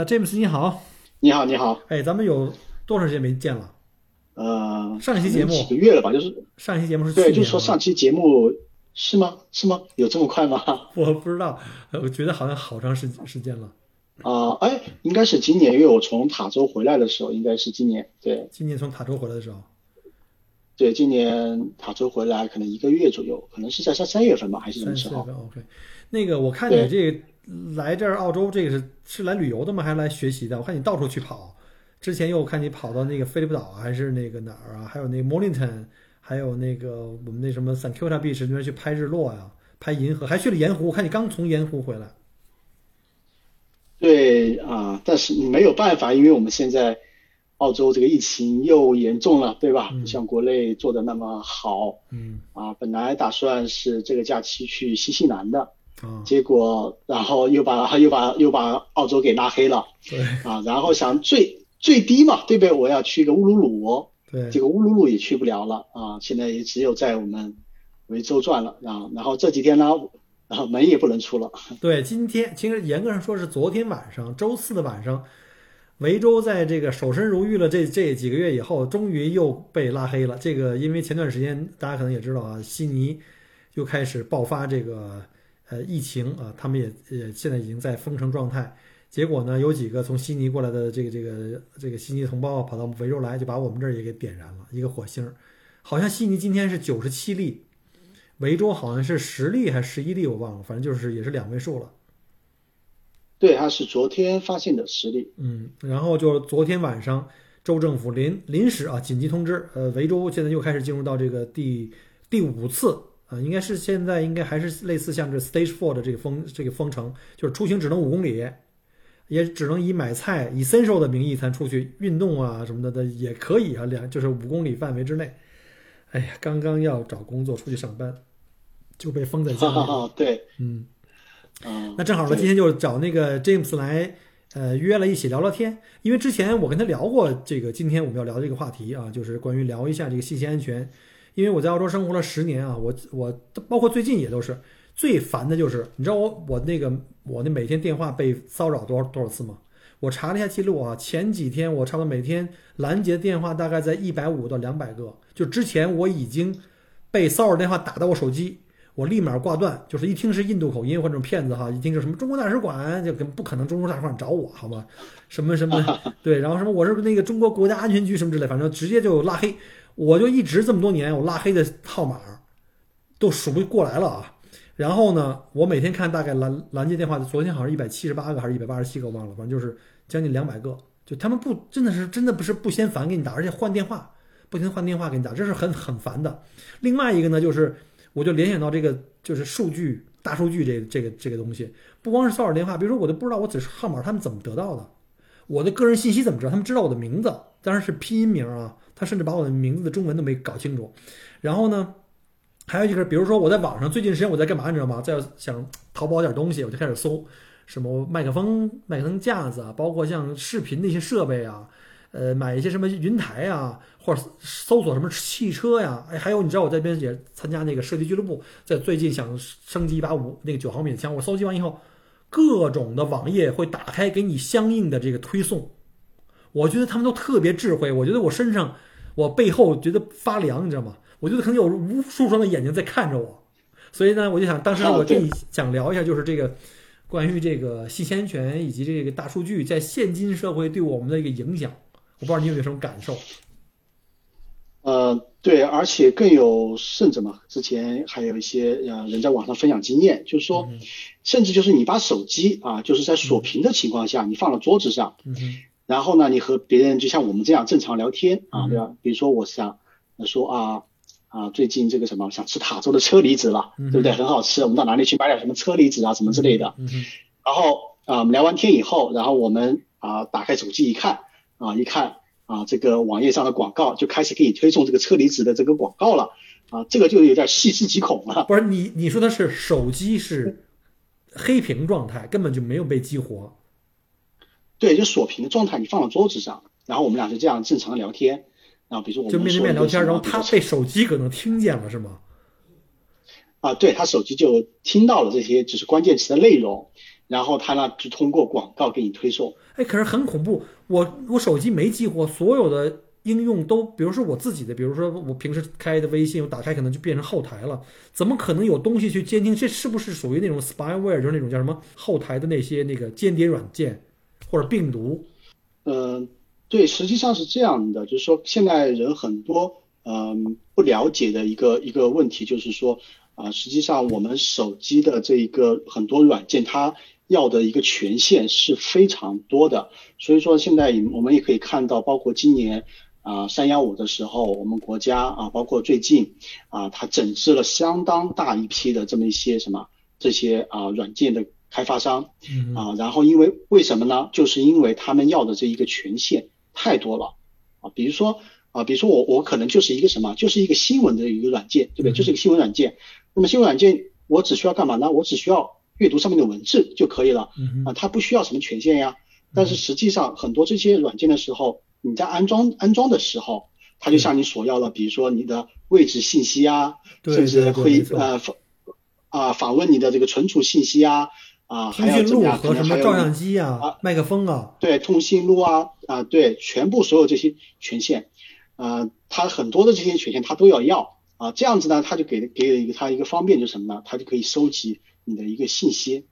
啊，詹姆斯你好，你好，你好，哎，咱们有多长时间没见了？呃，上一期节目几个月了吧？就是上一期节目是对，年就是说上期节目是吗？是吗？有这么快吗？我不知道，呃我觉得好像好长时时间了。啊、哎，应该是今年，因为我从塔州回来的时候，应该是今年。对今年从塔州回来的时候，对，今年塔州回来可能一个月左右，可能是在三三月份吧，还是什么时候？三四月份 OK。那个我看你这个来这儿澳洲，这个是是来旅游的吗？还是来学习的？我看你到处去跑，之前又看你跑到那个菲利普岛啊还是那个哪儿啊？还有那个 Mornington，还有那个我们那什么 San Kilda Beach 那边去拍日落啊、拍银河，还去了盐湖。我看你刚从盐湖回来。对啊、但是没有办法，因为我们现在澳洲这个疫情又严重了，对吧？不像国内做的那么好嗯啊。本来打算是这个假期去新西兰的。啊，结果然后又把又把又把澳洲给拉黑了。对。啊，然后想最最低嘛，对不对？我要去个乌鲁鲁，对。这个乌鲁鲁也去不了了。啊，现在也只有在我们维州转了。啊。然后这几天呢，然后门也不能出了，对，今天其实严格上说是昨天晚上，周四的晚上，维州在这个守身如玉了这这几个月以后，终于又被拉黑了。这个因为前段时间大家可能也知道啊，悉尼又开始爆发这个呃疫情啊，他们也也现在已经在封城状态。结果呢，有几个从悉尼过来的这个这个这个悉尼同胞跑到维州来，就把我们这儿也给点燃了一个火星儿。好像悉尼今天是九十七例，维州好像是十例还是十一例，我忘了，反正就是也是两位数了。对，他是昨天发现的实例，嗯，然后就昨天晚上，州政府临临时啊紧急通知，呃，维州现在又开始进入到这个第第五次啊、应该是现在应该还是类似像这 Stage Four 的这个封这个封城，就是出行只能五公里，也只能以买菜 essential 的名义才出去运动啊什么的的也可以啊，两就是五公里范围之内。哎呀，刚刚要找工作出去上班，就被封在家里。对，嗯。嗯，那正好呢，今天就找那个 James 来，呃，约了一起聊聊天。因为之前我跟他聊过这个，今天我们要聊这个话题啊，就是关于聊一下这个信息安全。因为我在澳洲生活了十年啊，我我包括最近也都是最烦的就是，你知道我我那个我那每天电话被骚扰多少多少次吗？我查了一下记录啊，前几天我差不多每天拦截的电话大概在一百五到两百个，就之前我已经被骚扰电话打到我手机，我立马挂断，就是一听是印度口音或者骗子哈，一听就什么中国大使馆，就跟不可能中国大使馆找我好吗？什么什么 对，然后什么我是那个中国国家安全局什么之类，反正直接就拉黑。我就一直这么多年，我拉黑的号码都数不过来了啊。然后呢，我每天看大概拦拦截电话，昨天好像一百七十八个还是一百八十七个，忘了，反正就是将近两百个。就他们不真的是真的不是不嫌烦给你打，而且换电话，不停换电话给你打，这是很很烦的。另外一个呢，就是我就联想到这个就是数据大数据这这个这个东西，不光是骚扰电话，比如说我都不知道我只是号码他们怎么得到的，我的个人信息怎么知道？他们知道我的名字，当然是拼音名啊，他甚至把我的名字的中文都没搞清楚。然后呢，还有一个，比如说我在网上最近时间我在干嘛，你知道吗？在想淘宝点东西，我就开始搜什么麦克风、麦克风架子啊，包括像视频那些设备啊，呃，买一些什么云台啊，或者搜索什么汽车呀，哎，还有你知道我在边也参加那个射击俱乐部，在最近想升级一把五那个九毫米的枪，我搜集完以后，各种的网页会打开给你相应的这个推送，我觉得他们都特别智慧，我觉得我身上我背后觉得发凉，你知道吗？我觉得可能有无数双的眼睛在看着我，所以呢，我就想，当时我跟你想聊一下，就是这个关于这个信息安全以及这个大数据在现今社会对我们的一个影响，我不知道你有没有什么感受？呃，对，而且更有甚者嘛，之前还有一些呃人在网上分享经验，就是说，嗯甚至就是你把手机啊，就是在锁屏的情况下，你放到桌子上，嗯，然后呢，你和别人就像我们这样正常聊天啊，嗯对吧？比如说我想呃说啊啊，最近这个什么想吃塔州的车厘子了，嗯对不对？很好吃，我们到哪里去买点什么车厘子啊，什么之类的。嗯哼，然后啊，我们聊完天以后，然后我们啊打开手机一看啊，一看啊这个网页上的广告就开始给你推送这个车厘子的这个广告了啊，这个就有点细思极恐了。不是你你说的是手机是黑屏状态，根本就没有被激活。对，就锁屏的状态，你放到桌子上，然后我们俩就这样正常聊天。然后比如说我们就面对面聊天，然后他被手机可能听见了，是吗？啊，对他手机就听到了这些就是关键词的内容，然后他呢就通过广告给你推送。哎，可是很恐怖，我我手机没激活，所有的应用都，比如说我自己的，比如说我平时开的微信，我打开可能就变成后台了，怎么可能有东西去监听？这是不是属于那种 spyware，就是那种叫什么后台的那些那个间谍软件或者病毒？嗯，对，实际上是这样的，就是说现在人很多嗯不了解的一个一个问题，就是说啊，实际上我们手机的这一个很多软件它。要的一个权限是非常多的，所以说现在我们也可以看到，包括今年啊三幺五的时候，我们国家啊，包括最近啊，它整治了相当大一批的这么一些什么这些啊软件的开发商啊，然后因为为什么呢？就是因为他们要的这一个权限太多了啊，比如说啊，比如说我我可能就是一个什么，就是一个新闻的一个软件，对不对？就是一个新闻软件，那么新闻软件我只需要干嘛呢？我只需要。阅读上面的文字就可以了，啊，它不需要什么权限呀。但是实际上很多这些软件的时候，你在安装安装的时候，它就向你索要了，比如说你的位置信息啊，甚至会呃访啊访问你的这个存储信息啊，啊还有怎么样？和什么照相机啊、麦克风啊，对，通讯录啊啊对，全部所有这些权限，啊，它很多的这些权限它都要要啊，这样子呢，它就给给了一个它一个方便，就是什么呢？它就可以收集。你的一个信息，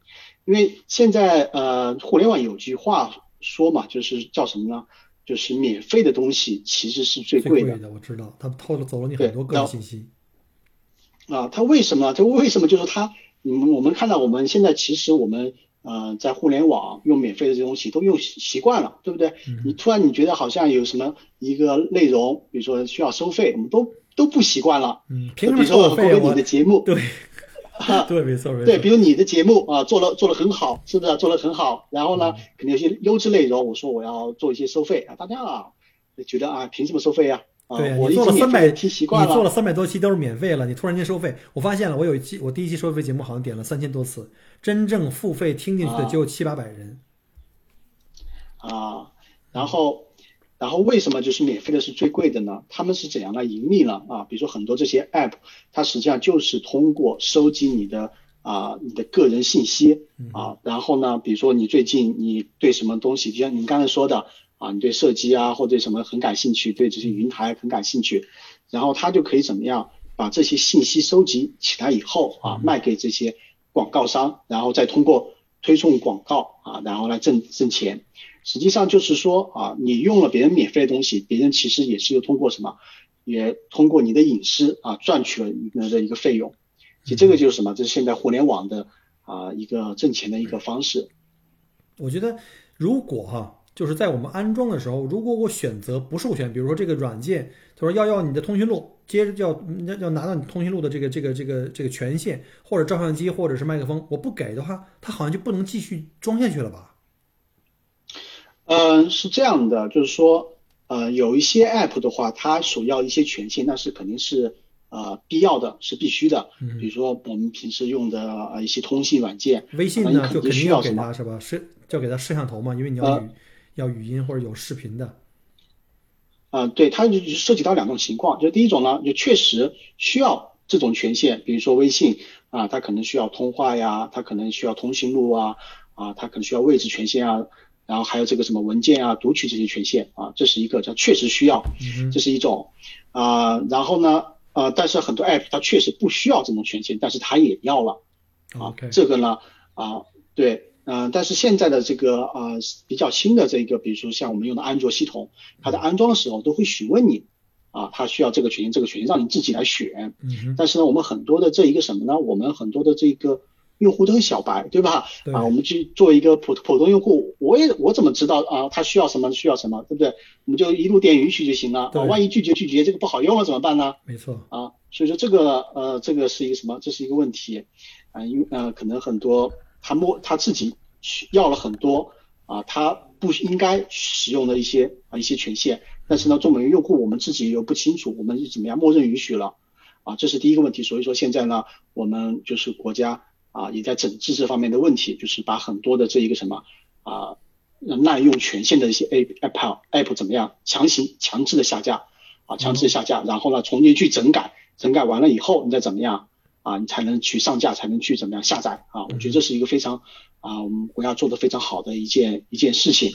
因为现在呃，互联网有句话说嘛，就是叫什么呢？就是免费的东西其实是最贵的。我知道，他偷了走了你很多个人信息。啊，他为什么？他为什么？就是他，嗯，我们看到我们现在其实我们呃，在互联网用免费的这东西都用习惯了，对不对？你突然你觉得好像有什么一个内容，比如说需要收费，我们都都不习惯了。嗯，凭什么收费？你的节目对。对，没错，没错。对，比如你的节目啊，做了做的很好，是不是做的很好？然后呢，肯定有些优质内容，我说我要做一些收费啊，大家啊觉得啊，凭什么收费啊？对，我做了三百，听习惯了。你做了三百多期都是免费了，你突然间收费，我发现了，我有一期我第一期收费节目好像点了三千多次，真正付费听进去的只有七八百人。啊，然后。然后为什么就是免费的是最贵的呢？他们是怎样来盈利呢？啊，比如说很多这些 app，它实际上就是通过收集你的啊你的个人信息啊，然后呢，比如说你最近你对什么东西，就像您刚才说的啊，你对射击啊或者什么很感兴趣，对这些云台很感兴趣，然后它就可以怎么样把这些信息收集起来以后啊，卖给这些广告商，然后再通过推送广告啊，然后来挣挣钱。实际上就是说啊，你用了别人免费的东西，别人其实也是又通过什么，也通过你的隐私啊赚取了你的一个费用。其实这个就是什么？这是现在互联网的啊一个挣钱的一个方式。我觉得如果哈，就是在我们安装的时候，如果我选择不授权，比如说这个软件，他说要要你的通讯录，接着就要要要拿到你通讯录的这个这个这个这个权限，或者照相机，或者是麦克风，我不给的话，它好像就不能继续装下去了吧？嗯，是这样的，就是说，呃，有一些 app 的话，它所要一些权限，那是肯定是呃必要的，是必须的。嗯。比如说我们平时用的呃一些通信软件，微信呢就肯定要给他是吧？摄就给他摄像头嘛，因为你要语要语音或者有视频的。啊，对，它就涉及到两种情况，就第一种呢，就确实需要这种权限，比如说微信啊，它可能需要通话呀，它可能需要通讯录啊，啊，它可能需要位置权限啊。然后还有这个什么文件啊、读取这些权限啊，这是一个叫确实需要，这是一种啊。然后呢，呃，但是很多 app 它确实不需要这种权限，但是它也要了啊。这个呢，啊，对，嗯，但是现在的这个呃比较新的这个，比如说像我们用的安卓系统，它在安装的时候都会询问你啊，它需要这个权限，这个权限让你自己来选。但是呢，我们很多的这一个什么呢？我们很多的这个。用户都是小白，对吧？啊，我们去做一个普普通用户，我也我怎么知道啊？他需要什么？需要什么？对不对？我们就一路点允许就行了。啊，万一拒绝拒绝，这个不好用了怎么办呢？没错。啊，所以说这个呃，这个是一个什么？这是一个问题啊，因呃，可能很多他摸他自己要了很多啊，他不应该使用的一些啊一些权限，但是呢，作为用户，我们自己又不清楚，我们是怎么样默认允许了啊？这是第一个问题。所以说现在呢，我们就是国家。啊，也在整治这方面的问题，就是把很多的这一个什么啊滥用权限的一些 app app 怎么样强行强制的下架啊，强制下架，然后呢重新去整改，整改完了以后你再怎么样啊，你才能去上架，才能去怎么样下载啊？我觉得这是一个非常啊，我们国家做的非常好的一件一件事情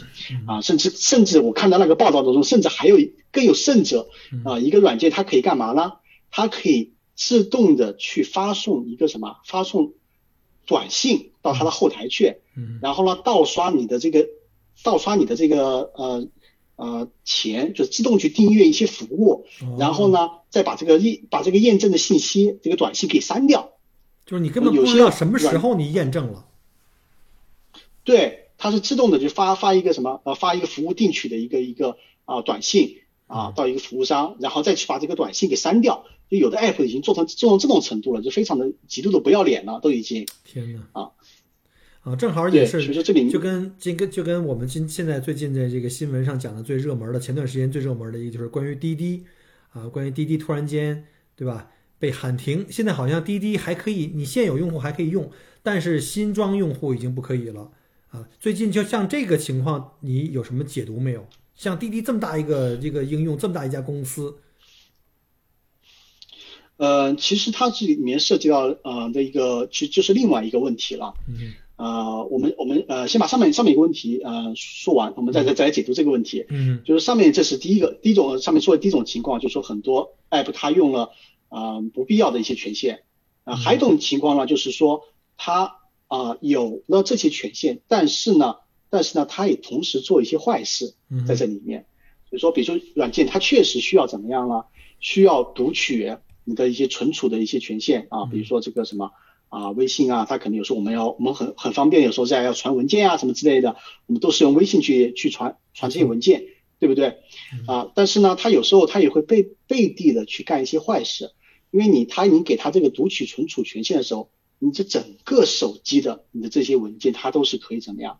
啊，甚至甚至我看到那个报道当中，甚至还有更有甚者啊，一个软件它可以干嘛呢？它可以自动的去发送一个什么？发送短信到它的后台去，然后呢，盗刷你的这个盗刷你的这个呃。呃，钱就是自动去订阅一些服务，然后呢，再把这个验把这个验证的信息这个短信给删掉，就是你根本不知道什么时候你验证了。对，它是自动的就发发一个什么呃发一个服务定取的一个一个啊短信啊到一个服务商，然后再去把这个短信给删掉。就有的 app 已经做成做成这种程度了，就非常的极度的不要脸了，都已经。天呐。啊。啊，正好也是，就跟就跟就跟我们今现在最近的这个新闻上讲的最热门的，前段时间最热门的一个就是关于滴滴，啊，关于滴滴突然间对吧被喊停，现在好像滴滴还可以，你现有用户还可以用，但是新装用户已经不可以了啊。最近就像这个情况，你有什么解读没有？像滴滴这么大一个这个应用，这么大一家公司，呃，其实它这里面涉及到呃的一个，其实就是另外一个问题了。嗯。呃，我们我们呃，先把上面上面一个问题呃说完，我们再再再来解读这个问题。嗯，就是上面这是第一个第一种上面说的第一种情况，就是说很多 app 它用了呃不必要的一些权限啊，还有一种情况呢，就是说它啊有了这些权限，但是呢，但是呢，它也同时做一些坏事在这里面。比如说，比如说软件它确实需要怎么样呢？需要读取你的一些存储的一些权限啊，比如说这个什么。啊，微信啊，它可能有时候我们要我们很很方便，有时候在要传文件啊什么之类的，我们都是用微信去去传传这些文件，对不对？啊，但是呢，它有时候它也会背背地的去干一些坏事，因为你他你给他这个读取存储权限的时候，你这整个手机的你的这些文件，它都是可以怎么样？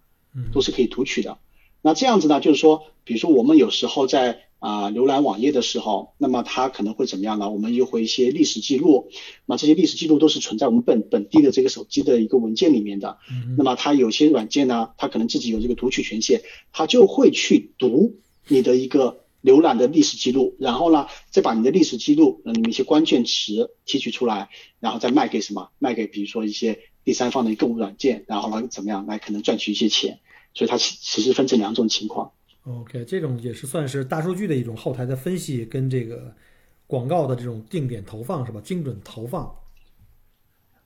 都是可以读取的。那这样子呢，就是说，比如说我们有时候在啊，浏览网页的时候，那么它可能会怎么样呢？我们又会一些历史记录，那这些历史记录都是存在我们本本地的这个手机的一个文件里面的。那么它有些软件呢，它可能自己有这个读取权限，它就会去读你的一个浏览的历史记录，然后呢，再把你的历史记录里面一些关键词提取出来，然后再卖给什么？卖给比如说一些第三方的购物软件，然后呢怎么样来可能赚取一些钱？所以它其其实分成两种情况。OK，这种也是算是大数据的一种后台的分析，跟这个广告的这种定点投放是吧？精准投放。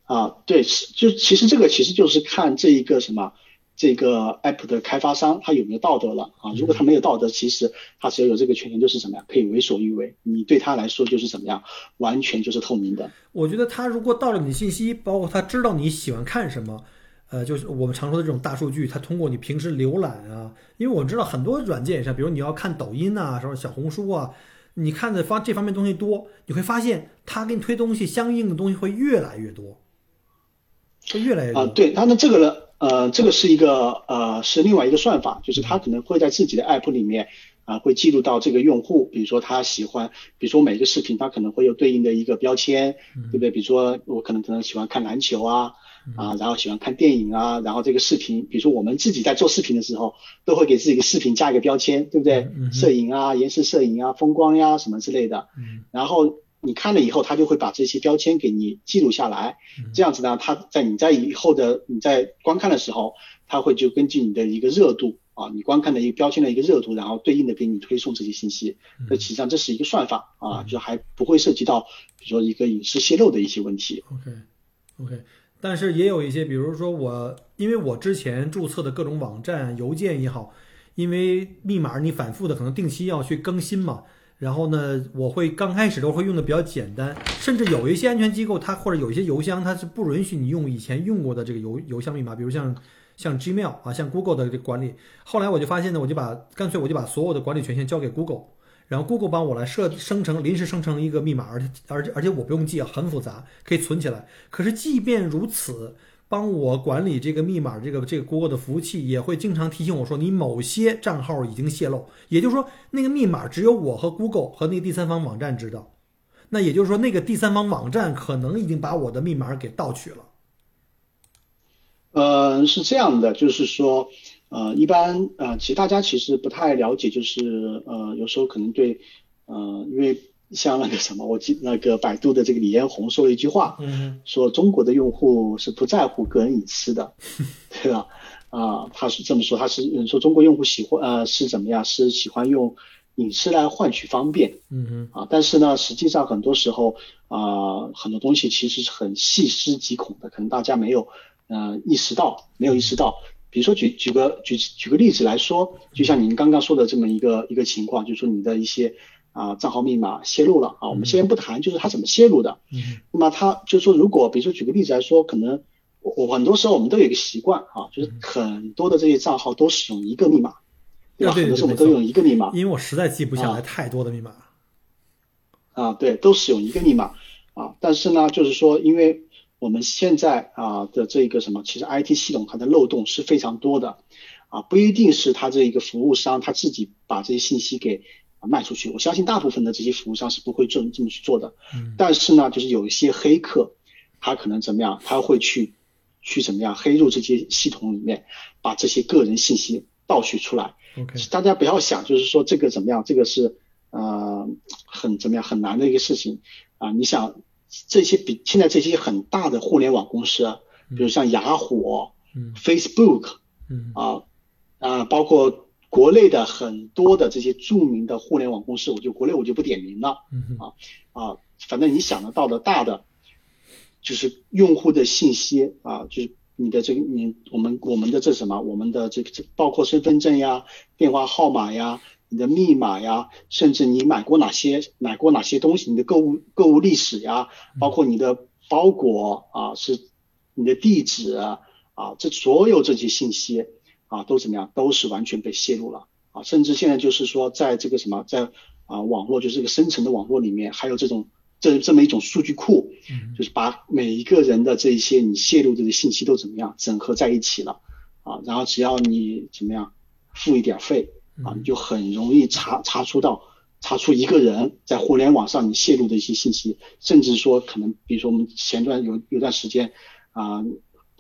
啊，对，就其实这个其实就是看这一个什么，这个 app 的开发商他有没有道德了啊？如果他没有道德，其实他只要有这个权限就是什么呀？可以为所欲为，你对他来说就是怎么样？完全就是透明的。我觉得他如果盗了你信息，包括他知道你喜欢看什么。呃，就是我们常说的这种大数据，它通过你平时浏览啊，因为我知道很多软件上，比如你要看抖音呐，什么小红书啊，你看的方这方面东西多，你会发现它给你推东西相应的东西会越来越多，会越来越多啊。对，它的这个呢，呃，这个是一个呃是另外一个算法，就是它可能会在自己的 app 里面啊会记录到这个用户，比如说他喜欢，比如说每个视频它可能会有对应的一个标签，对不对？比如说我可能可能喜欢看篮球啊。啊，然后喜欢看电影啊，然后这个视频，比如说我们自己在做视频的时候，都会给自己的视频加一个标签，对不对？摄影啊，延时摄影啊，风光呀什么之类的。嗯。然后你看了以后，他就会把这些标签给你记录下来。这样子呢，他在你在以后的你在观看的时候，他会就根据你的一个热度啊，你观看的一个标签的一个热度，然后对应的给你推送这些信息。那实际上这是一个算法啊，就还不会涉及到比如说一个隐私泄露的一些问题。OK，OK。但是也有一些，比如说我，因为我之前注册的各种网站、邮件也好，因为密码你反复的可能定期要去更新嘛，然后呢，我会刚开始都会用的比较简单，甚至有一些安全机构它或者有一些邮箱它是不允许你用以前用过的这个邮邮箱密码，比如像像 Gmail 啊，像 Google 的这管理，后来我就发现呢，我就把干脆我就把所有的管理权限交给 Google。然后 Google 帮我来设生成临时生成一个密码，而且而且而且我不用记，很复杂，可以存起来。可是即便如此，帮我管理这个密码，这个这个 Google 的服务器也会经常提醒我说，你某些账号已经泄露。也就是说，那个密码只有我和 Google 和那个第三方网站知道。那也就是说，那个第三方网站可能已经把我的密码给盗取了。呃，是这样的，就是说。呃，一般呃，其实大家其实不太了解，就是呃，有时候可能对，呃，因为像那个什么，我记那个百度的这个李彦宏说了一句话，嗯说中国的用户是不在乎个人隐私的，对吧？啊，他是这么说，他是嗯说中国用户喜欢呃是怎么样？是喜欢用隐私来换取方便嗯啊，但是呢，实际上很多时候啊、很多东西其实是很细思极恐的，可能大家没有呃意识到，没有意识到。比如说举举个举举个例子来说，就像您刚刚说的这么一个一个情况，就是说你的一些啊、账号密码泄露了啊，我们先不谈就是它怎么泄露的，嗯那么它就是说，如果比如说举个例子来说，可能我我很多时候我们都有一个习惯啊，就是很多的这些账号都使用一个密码，对吧？很多时候我们都用一个密码因为我实在记不下来啊太多的密码。啊，对，都使用一个密码啊。但是呢，就是说，因为我们现在啊的这个什么，其实 IT 系统它的漏洞是非常多的啊，不一定是它这一个服务商他自己把这些信息给啊卖出去，我相信大部分的这些服务商是不会这么这么去做的。嗯但是呢，就是有一些黑客，他可能怎么样，他会去去怎么样黑入这些系统里面，把这些个人信息盗取出来。大家不要想，就是说这个怎么样，这个是呃很怎么样很难的一个事情啊、你想这些比现在这些很大的互联网公司啊，比如像雅虎、嗯。Facebook 嗯。啊啊，包括国内的很多的这些著名的互联网公司，我就国内我就不点名了。嗯哼。啊，反正你想得到的大的，就是用户的信息啊，就是你的这个你我们我们的这什么，我们的这个这包括身份证呀、电话号码呀、你的密码呀，甚至你买过哪些买过哪些东西，你的购物购物历史呀，包括你的包裹啊，是你的地址啊，啊这所有这些信息啊都怎么样，都是完全被泄露了。啊，甚至现在就是说在这个什么在啊网络就是这个深层的网络里面，还有这种这这么一种数据库，嗯。就是把每一个人的这一些你泄露的信息都怎么样整合在一起了。啊，然后只要你怎么样付一点费啊，就很容易查查出到查出一个人在互联网上你泄露的一些信息，甚至说可能比如说我们前段有有段时间啊。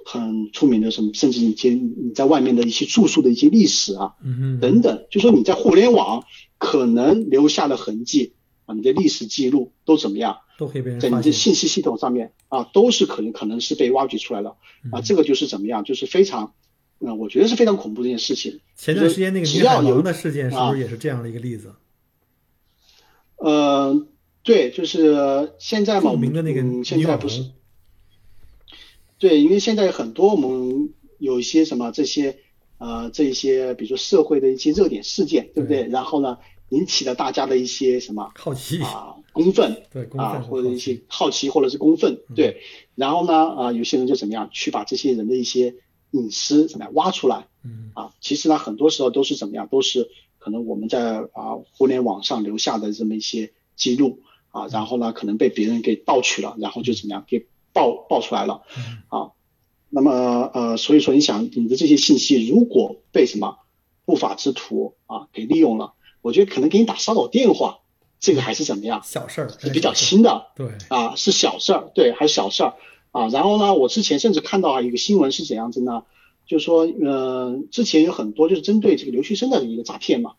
很出名的什么，甚至你些你在外面的一些住宿的一些历史啊，嗯哼等等，就说你在互联网可能留下的痕迹啊，你的历史记录都怎么样，都可以被人在。你的信息系统上面啊，都是可能可能是被挖掘出来了啊，嗯这个就是怎么样，就是非常，嗯、我觉得是非常恐怖的一件事情。前段时间那个只要有宁海王的事件是不啊是也是这样的一个例子？呃，对，就是现在嘛，著名的那个嗯、现在不是，对，因为现在很多我们有一些什么这些呃这一些，比如说社会的一些热点事件，对不对？然后呢，引起了大家的一些什么好奇，啊公愤 对公啊，或者一些好奇或者是公愤，嗯对。然后呢啊，有些人就怎么样去把这些人的一些隐私怎么样挖出来。嗯。啊？其实呢，很多时候都是怎么样，都是可能我们在啊互联网上留下的这么一些记录。啊，然后呢可能被别人给盗取了，然后就怎么样给爆爆出来了。嗯。啊，那么呃，所以说你想你的这些信息如果被什么不法之徒啊给利用了，我觉得可能给你打骚扰电话，这个还是怎么样，小事儿是比较轻的。对，啊，是小事儿，对，还是小事儿啊。然后呢，我之前甚至看到啊，一个新闻是怎样子呢？就是说，呃，之前有很多就是针对这个留学生的一个诈骗嘛，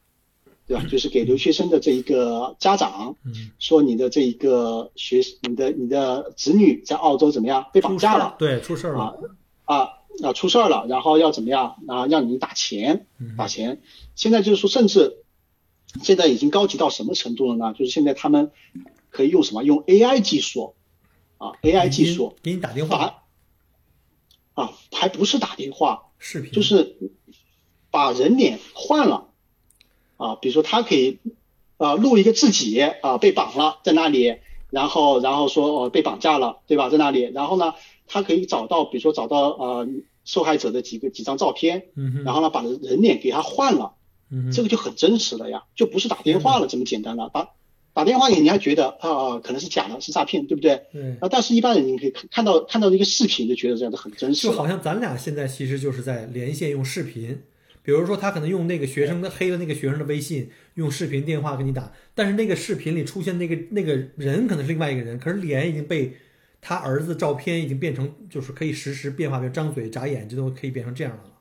对吧？就是给留学生的这一个家长嗯，说你的这一个学，你的你的子女在澳洲怎么样被绑架了。对，出事儿啊了，啊啊出事儿了，然后要怎么样啊？让你打钱嗯打钱。现在就是说，甚至现在已经高级到什么程度了呢？就是现在他们可以用什么？用 AI 技术啊，AI 技术。给你打电话，啊，还不是打电话，视频。就是把人脸换了啊，比如说他可以啊录一个自己啊被绑了在那里，然后然后说哦被绑架了，对吧？在那里，然后呢，他可以找到比如说找到呃受害者的几个几张照片，然后呢把人人脸给他换了，这个就很真实了呀，就不是打电话了这么简单了，打打电话你你还觉得啊、可能是假的，是诈骗，对不对？对，啊，但是一般人你可以看看到看到一个视频就觉得这样的很真实，就好像咱俩现在其实就是在连线用视频，比如说他可能用那个学生的黑了那个学生的微信，用视频电话给你打，但是那个视频里出现那个那个人可能是另外一个人，可是脸已经被他儿子照片已经变成就是可以实时变化，比如张嘴眨眼睛都可以变成这样的了。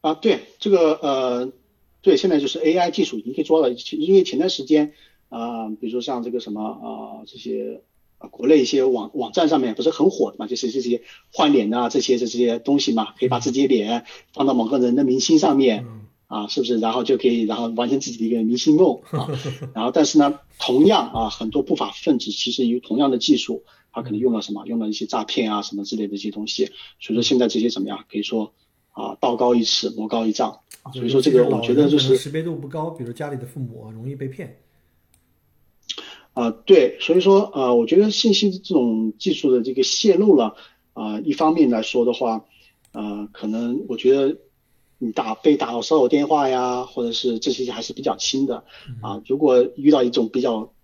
啊，对这个呃，对，现在就是 AI 技术已经可以做到，因为前段时间啊，比如说像这个什么啊这些啊国内一些网网站上面不是很火的嘛，就是这些换脸啊这些这些东西嘛，可以把自己的脸放到某个人的明星上面。啊，是不是？然后就可以，然后完成自己的一个明星梦啊。然后，但是呢，同样啊，很多不法分子其实有同样的技术，他可能用了什么？用了一些诈骗啊，什么之类的一些东西。所以说，现在这些怎么样？可以说啊，道高一尺，魔高一丈。所以说，这个我觉得就是识别度不高，比如家里的父母啊，容易被骗。啊，对，所以说啊，我觉得信息这种技术的这个泄露了啊，一方面来说的话，啊，可能我觉得。你打被打到骚扰电话呀，或者是这些还是比较轻的啊。如果遇到一种比较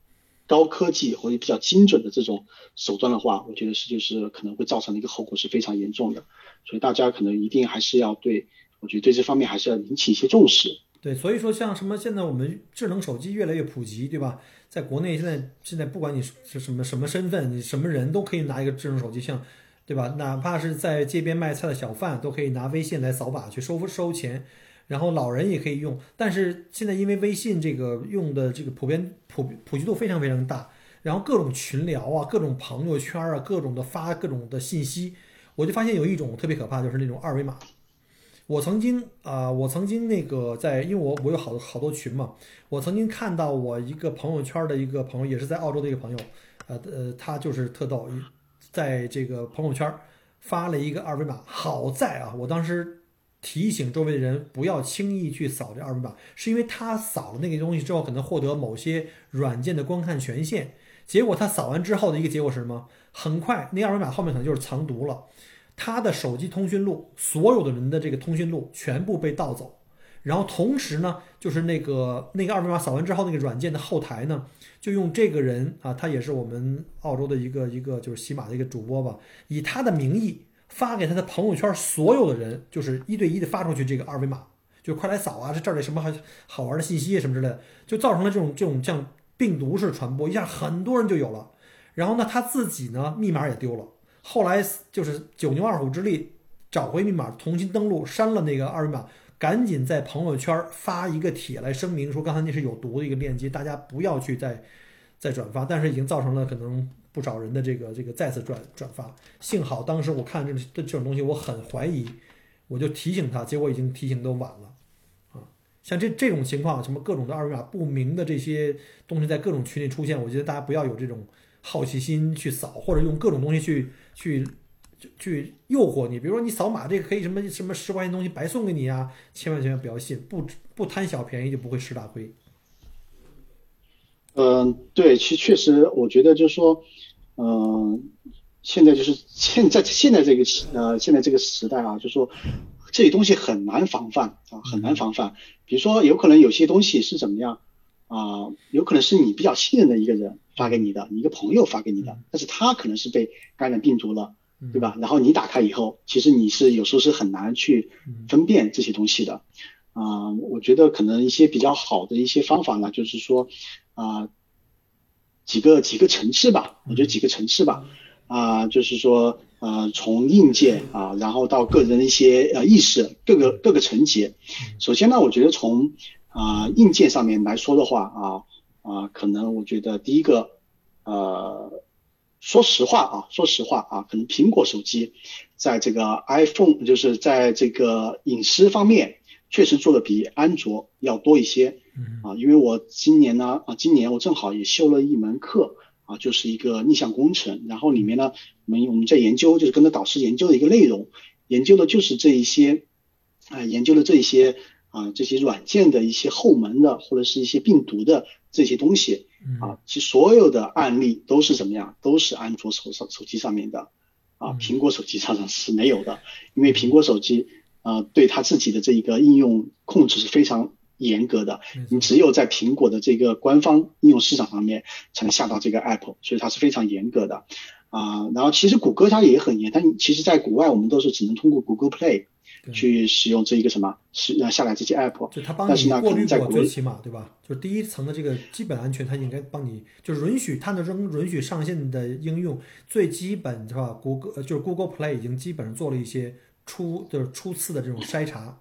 高科技或者比较精准的这种手段的话，我觉得是就是可能会造成的一个后果是非常严重的。所以大家可能一定还是要对，我觉得对这方面还是要引起一些重视。对，所以说像什么现在我们智能手机越来越普及，对吧？在国内现在现在不管你是什么什么身份，你什么人都可以拿一个智能手机，像。对吧？哪怕是在街边卖菜的小贩，都可以拿微信来扫码去收收钱，然后老人也可以用。但是现在因为微信这个用的这个普遍普普及度非常非常大，然后各种群聊啊，各种朋友圈啊，各种的发各种的信息，我就发现有一种特别可怕，就是那种二维码。我曾经啊，我曾经那个在，因为我我有好好多群嘛，我曾经看到我一个朋友圈的一个朋友，也是在澳洲的一个朋友，呃呃，他就是特逗。在这个朋友圈发了一个二维码，好在啊，我当时提醒周围的人不要轻易去扫这二维码，是因为他扫了那个东西之后，可能获得某些软件的观看权限。结果他扫完之后的一个结果是什么？很快那二维码后面可能就是藏毒了，他的手机通讯录，所有的人的这个通讯录全部被盗走。然后同时呢，就是那个那个二维码扫完之后，那个软件的后台呢。就用这个人啊，他也是我们澳洲的一个一个就是喜马的一个主播吧，以他的名义发给他的朋友圈所有的人，就是一对一的发出去这个二维码，就快来扫啊，这这儿有什么好好玩的信息什么之类的，就造成了这种这种像病毒式传播，一下很多人就有了。然后呢，他自己呢密码也丢了，后来就是九牛二虎之力找回密码，重新登录，删了那个二维码。赶紧在朋友圈发一个帖来声明，说刚才那是有毒的一个链接，大家不要去再 再转发。但是已经造成了可能不少人的这个这个再次转转发。幸好当时我看这这这种东西，我很怀疑，我就提醒他，结果已经提醒都晚了啊。像这这种情况，什么各种的二维码不明的这些东西在各种群里出现，我觉得大家不要有这种好奇心去扫，或者用各种东西去去。去诱惑你，比如说你扫码这个可以什么什么十块钱东西白送给你啊，千万千万不要信，不不贪小便宜就不会吃大亏。嗯，对，其实确实，我觉得就是说，嗯，现在就是现在现在这个呃现在这个时代啊，就是说这些东西很难防范啊，很难防范。比如说有可能有些东西是怎么样啊，有可能是你比较信任的一个人发给你的，你一个朋友发给你的，但是他可能是被感染病毒了。对吧？然后你打开以后，其实你是有时候是很难去分辨这些东西的。啊，我觉得可能一些比较好的一些方法呢，就是说啊，几个几个层次吧。我觉得几个层次吧。啊，就是说呃，从硬件啊，然后到个人的一些呃意识，各个各个层级。首先呢，我觉得从啊硬件上面来说的话啊啊，可能我觉得第一个呃。说实话啊，说实话啊，可能苹果手机在这个 iPhone 就是在这个隐私方面确实做的比安卓要多一些。啊，因为我今年呢啊，今年我正好也修了一门课啊，就是一个逆向工程，然后里面呢，我们我们在研究，就是跟着导师研究的一个内容，研究的就是这一些啊，研究的这一些啊，这些软件的一些后门的或者是一些病毒的这些东西。啊，其实所有的案例都是怎么样？都是安卓手手手机上面的，啊，苹果手机上是没有的，因为苹果手机啊，对它自己的这一个应用控制是非常严格的，你只有在苹果的这个官方应用市场上面才能下到这个 app，所以它是非常严格的，啊，然后其实谷歌它也很严，但其实在国外我们都是只能通过 Google Play。去使用这一个什么，是下载这些 app，就它帮你过滤过最起码对吧？就是第一层的这个基本安全，它应该帮你，就是允许它的扔允许上线的应用，最基本是吧？谷歌就是 Google Play 已经基本上做了一些初就是初次的这种筛查。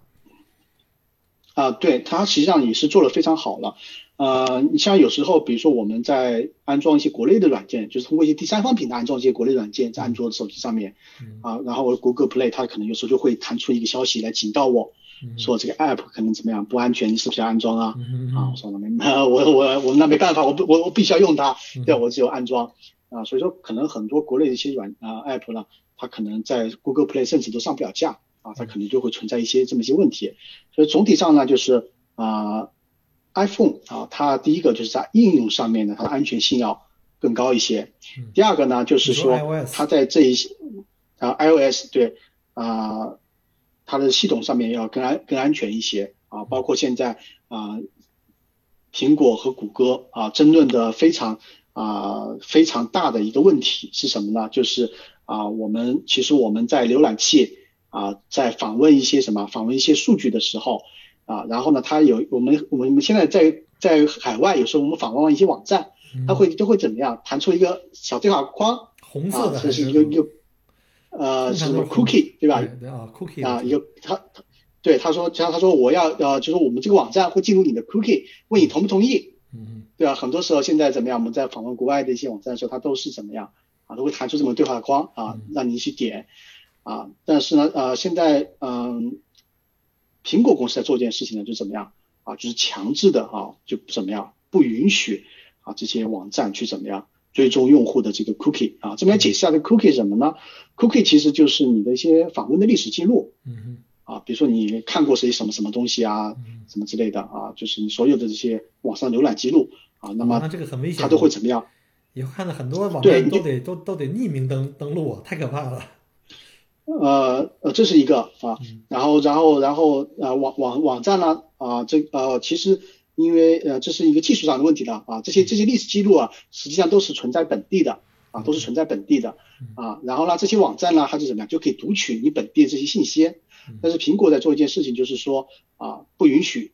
啊，对，它实际上也是做的非常好了。呃，你像有时候，比如说我们在安装一些国内的软件，就是通过一些第三方平台安装一些国内软件在安卓手机上面，啊，然后我 Google Play 它可能有时候就会弹出一个消息来警告我，说这个 App 可能怎么样不安全，你是不是要安装啊？啊，我说那没，我我我那没办法，我不我我必须要用它，对，我只有安装。啊，所以说可能很多国内的一些软啊 App 呢，它可能在 Google Play 甚至都上不了架啊，它可能就会存在一些这么一些问题，所以总体上呢就是啊。iPhone 啊，它第一个就是在应用上面呢，它的安全性要更高一些。第二个呢，就是说它在这一些啊 iOS 对啊，它的系统上面要更安更安全一些啊。包括现在啊，苹果和谷歌啊争论的非常啊非常大的一个问题是什么呢？就是啊，我们其实我们在浏览器啊在访问一些什么访问一些数据的时候。啊，然后呢，它有我们我们现在在在海外，有时候我们访问一些网站，它会都会怎么样？弹出一个小对话框，红色的，这是一个一个呃什么 cookie 对吧？啊，cookie 啊，一个他他对他说，像他说我要呃，就是我们这个网站会进入你的 cookie，问你同不同意？嗯，对吧？很多时候现在怎么样？我们在访问国外的一些网站的时候，它都是怎么样啊？都会弹出这么对话框啊，让你去点啊。但是呢，呃，现在嗯。苹果公司在做一件事情呢，就怎么样啊？就是强制的啊，就怎么样不允许啊这些网站去怎么样追踪用户的这个 cookie 啊？这边解释一下这个 cookie 什么呢？cookie 其实就是你的一些访问的历史记录，嗯啊，比如说你看过谁什么什么东西啊，什么之类的啊，就是你所有的这些网上浏览记录啊，那么那这个很危险，它都会怎么样？以后看到很多网站都得都都得匿名登登录啊，太可怕了。呃呃，这是一个啊，然后然后然后呃网网网站呢啊这呃其实因为呃这是一个技术上的问题了啊这些这些历史记录啊实际上都是存在本地的啊都是存在本地的啊然后呢这些网站呢它是怎么样就可以读取你本地的这些信息，但是苹果在做一件事情就是说啊不允许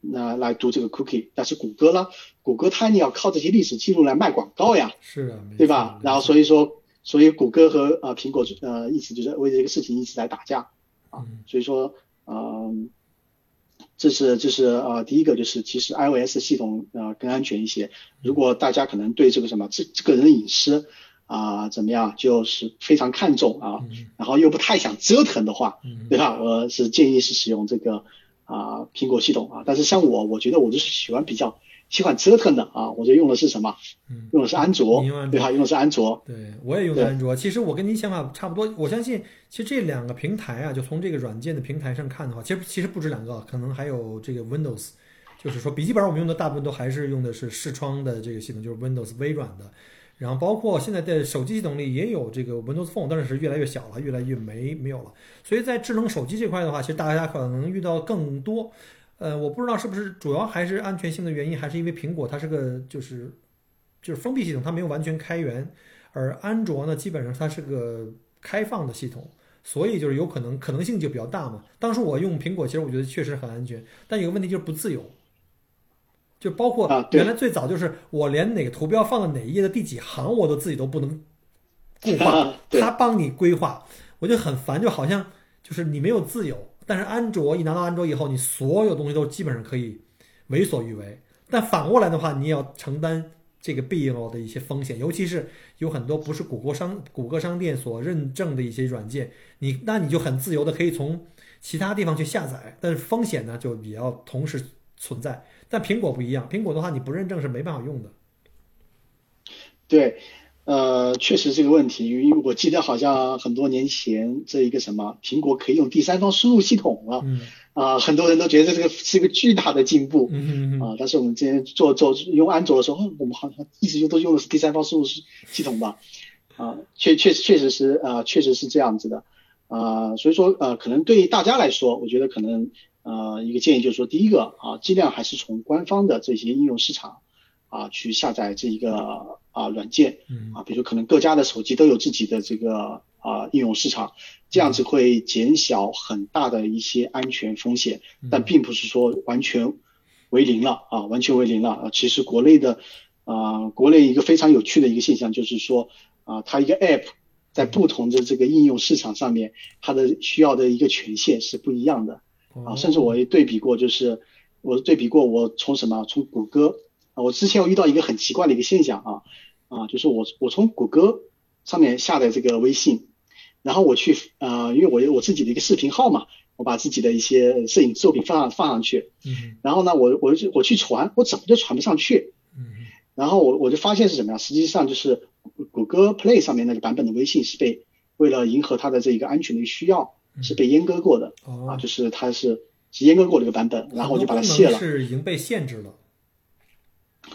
那来读这个 cookie，但是谷歌呢谷歌它你要靠这些历史记录来卖广告呀，是啊，对吧？然后所以说。所以谷歌和呃苹果呃一直就是为这个事情一直在打架啊，所以说嗯，这是这是呃第一个就是其实 iOS 系统呃更安全一些。如果大家可能对这个什么这个人的隐私啊怎么样就是非常看重啊，然后又不太想折腾的话，对吧？我是建议是使用这个啊苹果系统啊，但是像我我觉得我就是喜欢比较。喜欢折腾的啊，我就用的是什么？嗯用的是安卓，对吧？用的是安卓。对，我也用的安卓。其实我跟您想法差不多。我相信，其实这两个平台啊，就从这个软件的平台上看的话，其实其实不止两个，可能还有这个 Windows。就是说，笔记本我们用的大部分都还是用的是视窗的这个系统，就是 Windows 微软的。然后包括现在的手机系统里也有这个 Windows Phone，但是越来越小了，越来越没没有了。所以在智能手机这块的话，其实大家可能遇到更多。呃，我不知道是不是主要还是安全性的原因，还是因为苹果它是个就是就是封闭系统，它没有完全开源，而安卓呢，基本上它是个开放的系统，所以就是有可能可能性就比较大嘛。当时我用苹果，其实我觉得确实很安全，但有个问题就是不自由，就包括原来最早就是我连哪个图标放到哪一页的第几行我都自己都不能固化，他帮你规划，我就很烦，就好像就是你没有自由。但是安卓一拿到安卓以后，你所有东西都基本上可以为所欲为。但反过来的话，你也要承担这个必要的一些风险，尤其是有很多不是谷歌商谷歌商店所认证的一些软件，你那你就很自由的可以从其他地方去下载，但是风险呢就也要同时存在。但苹果不一样，苹果的话你不认证是没办法用的。对。呃，确实这个问题，因为我记得好像很多年前这一个什么苹果可以用第三方输入系统了，啊，很多人都觉得这个是一个巨大的进步，啊，但是我们之前做做用安卓的时候，我们好像一直用都用的是第三方输入系系统吧，啊，确确确实是啊，确实是这样子的，啊，所以说呃，可能对于大家来说，我觉得可能呃一个建议就是说，第一个啊，尽量还是从官方的这些应用市场啊去下载这一个。啊，软件，啊，比如可能各家的手机都有自己的这个啊应用市场，这样子会减小很大的一些安全风险，但并不是说完全为零了啊，完全为零了。啊。其实国内的啊，国内一个非常有趣的一个现象就是说啊，它一个 App 在不同的这个应用市场上面，它的需要的一个权限是不一样的啊，甚至我也对比过，就是我对比过我从什么从谷歌啊，我之前我遇到一个很奇怪的一个现象啊啊，就是我我从谷歌上面下载这个微信，然后我去呃，因为我有我自己的一个视频号嘛，我把自己的一些摄影作品放上放上去，嗯然后呢，我我就我去传，我怎么就传不上去？嗯然后我我就发现是什么呀？实际上就是谷歌 Play 上面那个版本的微信是被为了迎合它的这一个安全的需要，是被阉割过的哦啊，就是它是是阉割过的一个版本，然后我就把它卸了。是已经被限制了。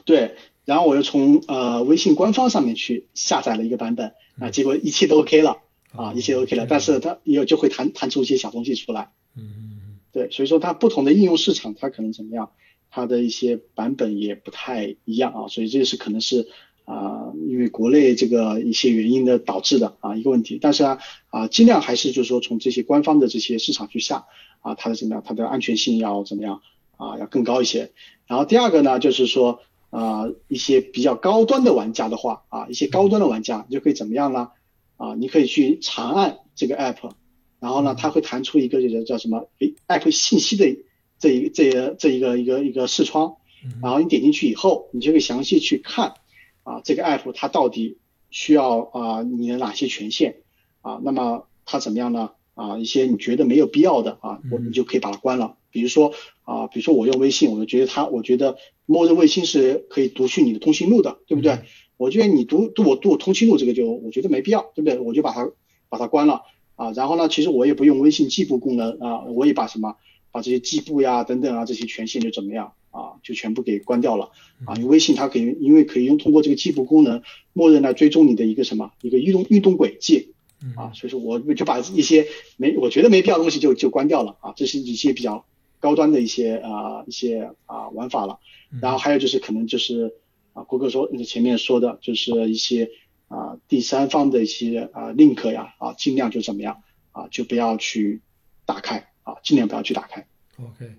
对，然后我又从呃微信官方上面去下载了一个版本啊，结果一切都 OK 了啊，一切都 OK 了，但是它也就会弹弹出一些小东西出来。嗯嗯对，所以说它不同的应用市场，它可能怎么样，它的一些版本也不太一样啊，所以这是可能是啊、因为国内这个一些原因的导致的啊一个问题。但是啊啊，尽量还是就是说从这些官方的这些市场去下啊，它的怎么样，它的安全性要怎么样啊，要更高一些。然后第二个呢，就是说啊一些比较高端的玩家的话啊，一些高端的玩家你就可以怎么样呢？啊，你可以去长按这个 app。然后呢，它会弹出一个这个叫什么诶 app 信息的这一这个这一个一个一个视窗，然后你点进去以后，你就可以详细去看啊这个 app 它到底需要啊你的哪些权限啊，那么它怎么样呢？啊一些你觉得没有必要的啊，我你就可以把它关了。比如说啊，比如说我用微信，我就觉得它，我觉得默认卫星是可以读取你的通讯录的，对不对？我觉得你读读我读我通讯录这个就我觉得没必要，对不对？我就把它把它关了。啊，然后呢，其实我也不用微信计步功能啊，我也把什么把这些计步呀等等啊这些权限就怎么样啊，就全部给关掉了啊。因为微信它可以，因为可以用通过这个计步功能，默认来追踪你的一个什么一个运动运动轨迹啊，所以说我就把一些没我觉得没必要的东西就就关掉了啊。这是一些比较高端的一些啊一些啊玩法了。然后还有就是可能就是啊，谷歌说前面说的就是一些。啊，第三方的一些啊 link 呀，啊，尽量就怎么样啊，就不要去打开啊，尽量不要去打开。OK，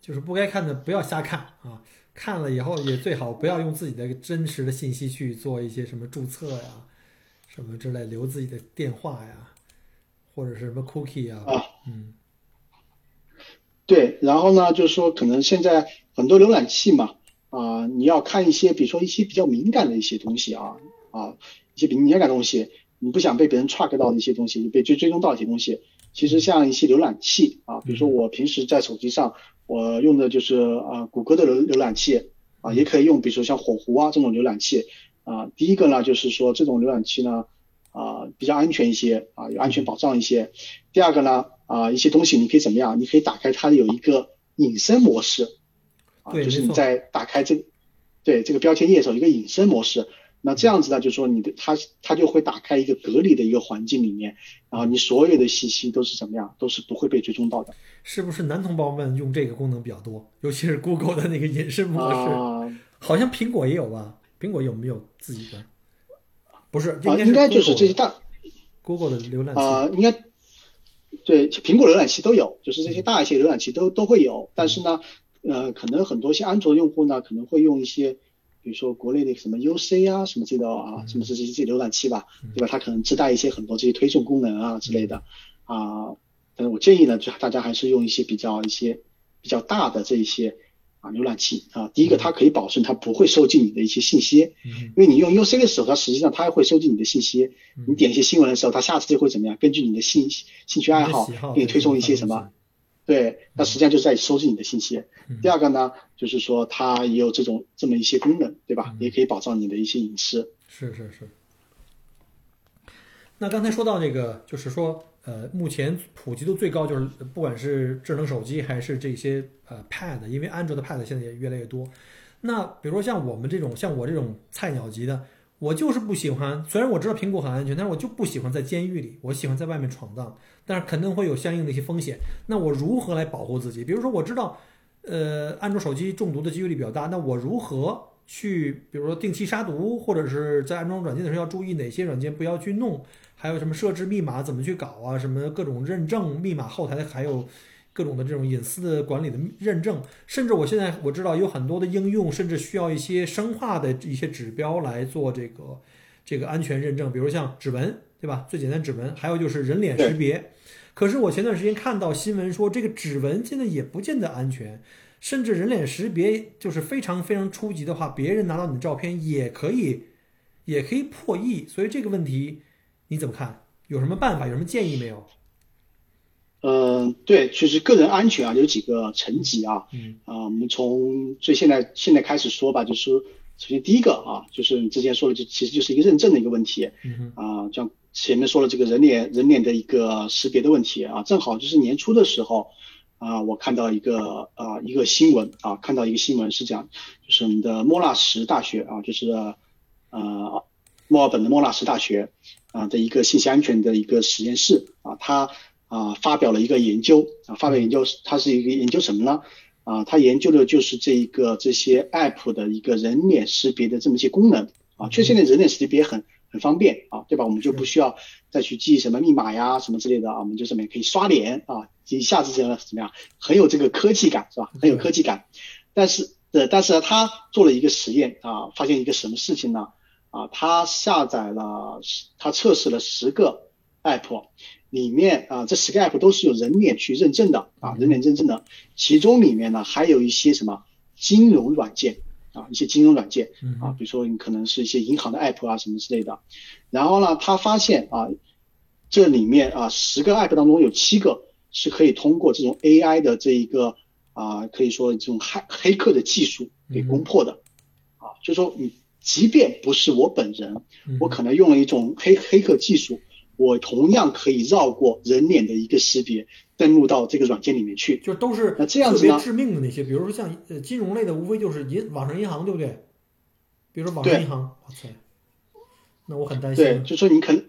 就是不该看的不要瞎看啊，看了以后也最好不要用自己的真实的信息去做一些什么注册呀，什么之类，留自己的电话呀，或者是什么 cookie 呀。啊，嗯，对，然后呢，就是说可能现在很多浏览器嘛，啊，你要看一些，比如说一些比较敏感的一些东西啊，啊。一些比较敏感的东西，你不想被别人 track 到的一些东西，被追追踪到一些东西，其实像一些浏览器啊，比如说我平时在手机上我用的就是啊谷歌的浏浏览器啊，也可以用，比如说像火狐啊这种浏览器啊。第一个呢，就是说这种浏览器呢啊比较安全一些啊，有安全保障一些。第二个呢啊一些东西你可以怎么样？你可以打开它有一个隐身模式啊，就是你在打开这对这个标签页的时候，一个隐身模式。那这样子呢，就是说你的它它就会打开一个隔离的一个环境里面，然后你所有的信息都是怎么样，都是不会被追踪到的。是不是男同胞们用这个功能比较多？尤其是 Google 的那个隐身模式，啊、好像苹果也有吧？苹果有没有自己的？不是，啊，应该就是这些大 Google 的浏览器啊，应该对苹果浏览器都有，就是这些大一些浏览器都都会有，但是呢，呃，可能很多些安卓用户呢，可能会用一些。比如说国内的什么 UC 啊，什么这个啊，什么是这些浏览器吧，对吧？它可能自带一些很多这些推送功能啊之类的啊。但是我建议呢，就大家还是用一些比较一些比较大的这一些啊浏览器啊。第一个，它可以保存它不会收集你的一些信息，因为你用 UC 的时候，它实际上它会收集你的信息。你点一些新闻的时候，它下次就会怎么样？根据你的兴兴趣爱好，给你推送一些什么。对，那实际上就是在收集你的信息。第二个呢，就是说它也有这种这么一些功能，对吧？也可以保障你的一些隐私。是是是。那刚才说到这个，就是说，呃，目前普及度最高就是不管是智能手机还是这些呃 Pad，因为安卓的 Pad 现在也越来越多。那比如说像我们这种像我这种菜鸟级的，我就是不喜欢。虽然我知道苹果很安全，但是我就不喜欢在监狱里，我喜欢在外面闯荡。但是肯定会有相应的一些风险。那我如何来保护自己？比如说我知道，呃，安卓手机中毒的几率比较大，那我如何去，比如说定期杀毒，或者是在安装软件的时候要注意哪些软件不要去弄？还有什么设置密码怎么去搞啊？什么各种认证密码后台还有各种的这种隐私的管理的认证，甚至我现在我知道有很多的应用，甚至需要一些生化的一些指标来做这个这个安全认证，比如像指纹，对吧？最简单指纹，还有就是人脸识别。可是我前段时间看到新闻说，这个指纹现在也不见得安全，甚至人脸识别就是非常非常初级的话，别人拿到你的照片也可以，也可以破译。所以这个问题你怎么看？有什么办法？有什么建议没有？嗯，对，就是个人安全啊，有几个层级啊。嗯。啊，我们从最现在现在开始说吧，就是首先第一个啊，就是你之前说的，就其实就是一个认证的一个问题。嗯啊，像前面说了这个人脸人脸的一个识别的问题啊，正好就是年初的时候啊，我看到一个啊一个新闻啊，看到一个新闻是讲，就是我们的莫纳什大学啊，就是呃墨尔本的莫纳什大学啊的一个信息安全的一个实验室啊，他。啊，发表了一个研究啊，发表研究，他是一个研究什么呢？啊，他研究的就是这一个这些 app 的一个人脸识别的这么一些功能啊。确实，现在人脸识别很很方便啊，对吧？我们就不需要再去记什么密码呀什么之类的啊，我们就上面可以刷脸啊，一下子就怎么样，很有这个科技感是吧？很有科技感。但是呃，但是呢，他做了一个实验啊，发现一个什么事情呢？啊，他下载了，他测试了十个 app。里面啊，这十个 app 都是有人脸去认证的啊，人脸认证的。其中里面呢，还有一些什么金融软件啊，一些金融软件啊，比如说你可能是一些银行的 app 啊什么之类的。然后呢，他发现啊，这里面啊十个 app 当中有七个是可以通过这种 AI 的这一个啊，可以说这种黑黑客的技术给攻破的啊，就说你即便不是我本人，我可能用了一种黑黑客技术。我同样可以绕过人脸的一个识别，登录到这个软件里面去，就都是那这样子呢？致命的那些，比如说像呃金融类的，无非就是银网上银行，对不对？比如说网上银行，哇塞，那我很担心。对，就说你可能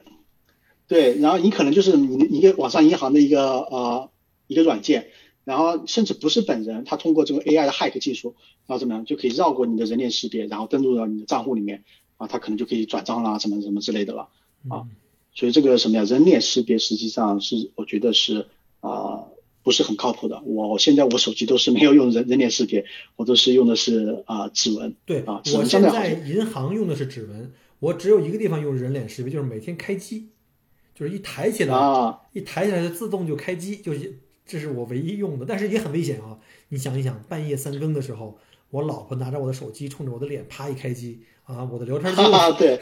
对，然后你可能就是你一个网上银行的一个呃一个软件，然后甚至不是本人，他通过这个 AI 的 hack 技术，然后怎么样就可以绕过你的人脸识别，然后登录到你的账户里面啊，他可能就可以转账啦，什么什么之类的了啊。所以这个什么呀？人脸识别实际上是我觉得是啊不是很靠谱的。我现在我手机都是没有用人 人脸识别，我都是用的是啊指纹。对啊，我现在银行用的是指纹，我只有一个地方用人脸识别，就是每天开机，就是一抬起来啊，一抬起来就自动就开机，就是这是我唯一用的，但是也很危险啊！你想一想，半夜三更的时候，我老婆拿着我的手机冲着我的脸啪一开机啊，我的聊天记录对。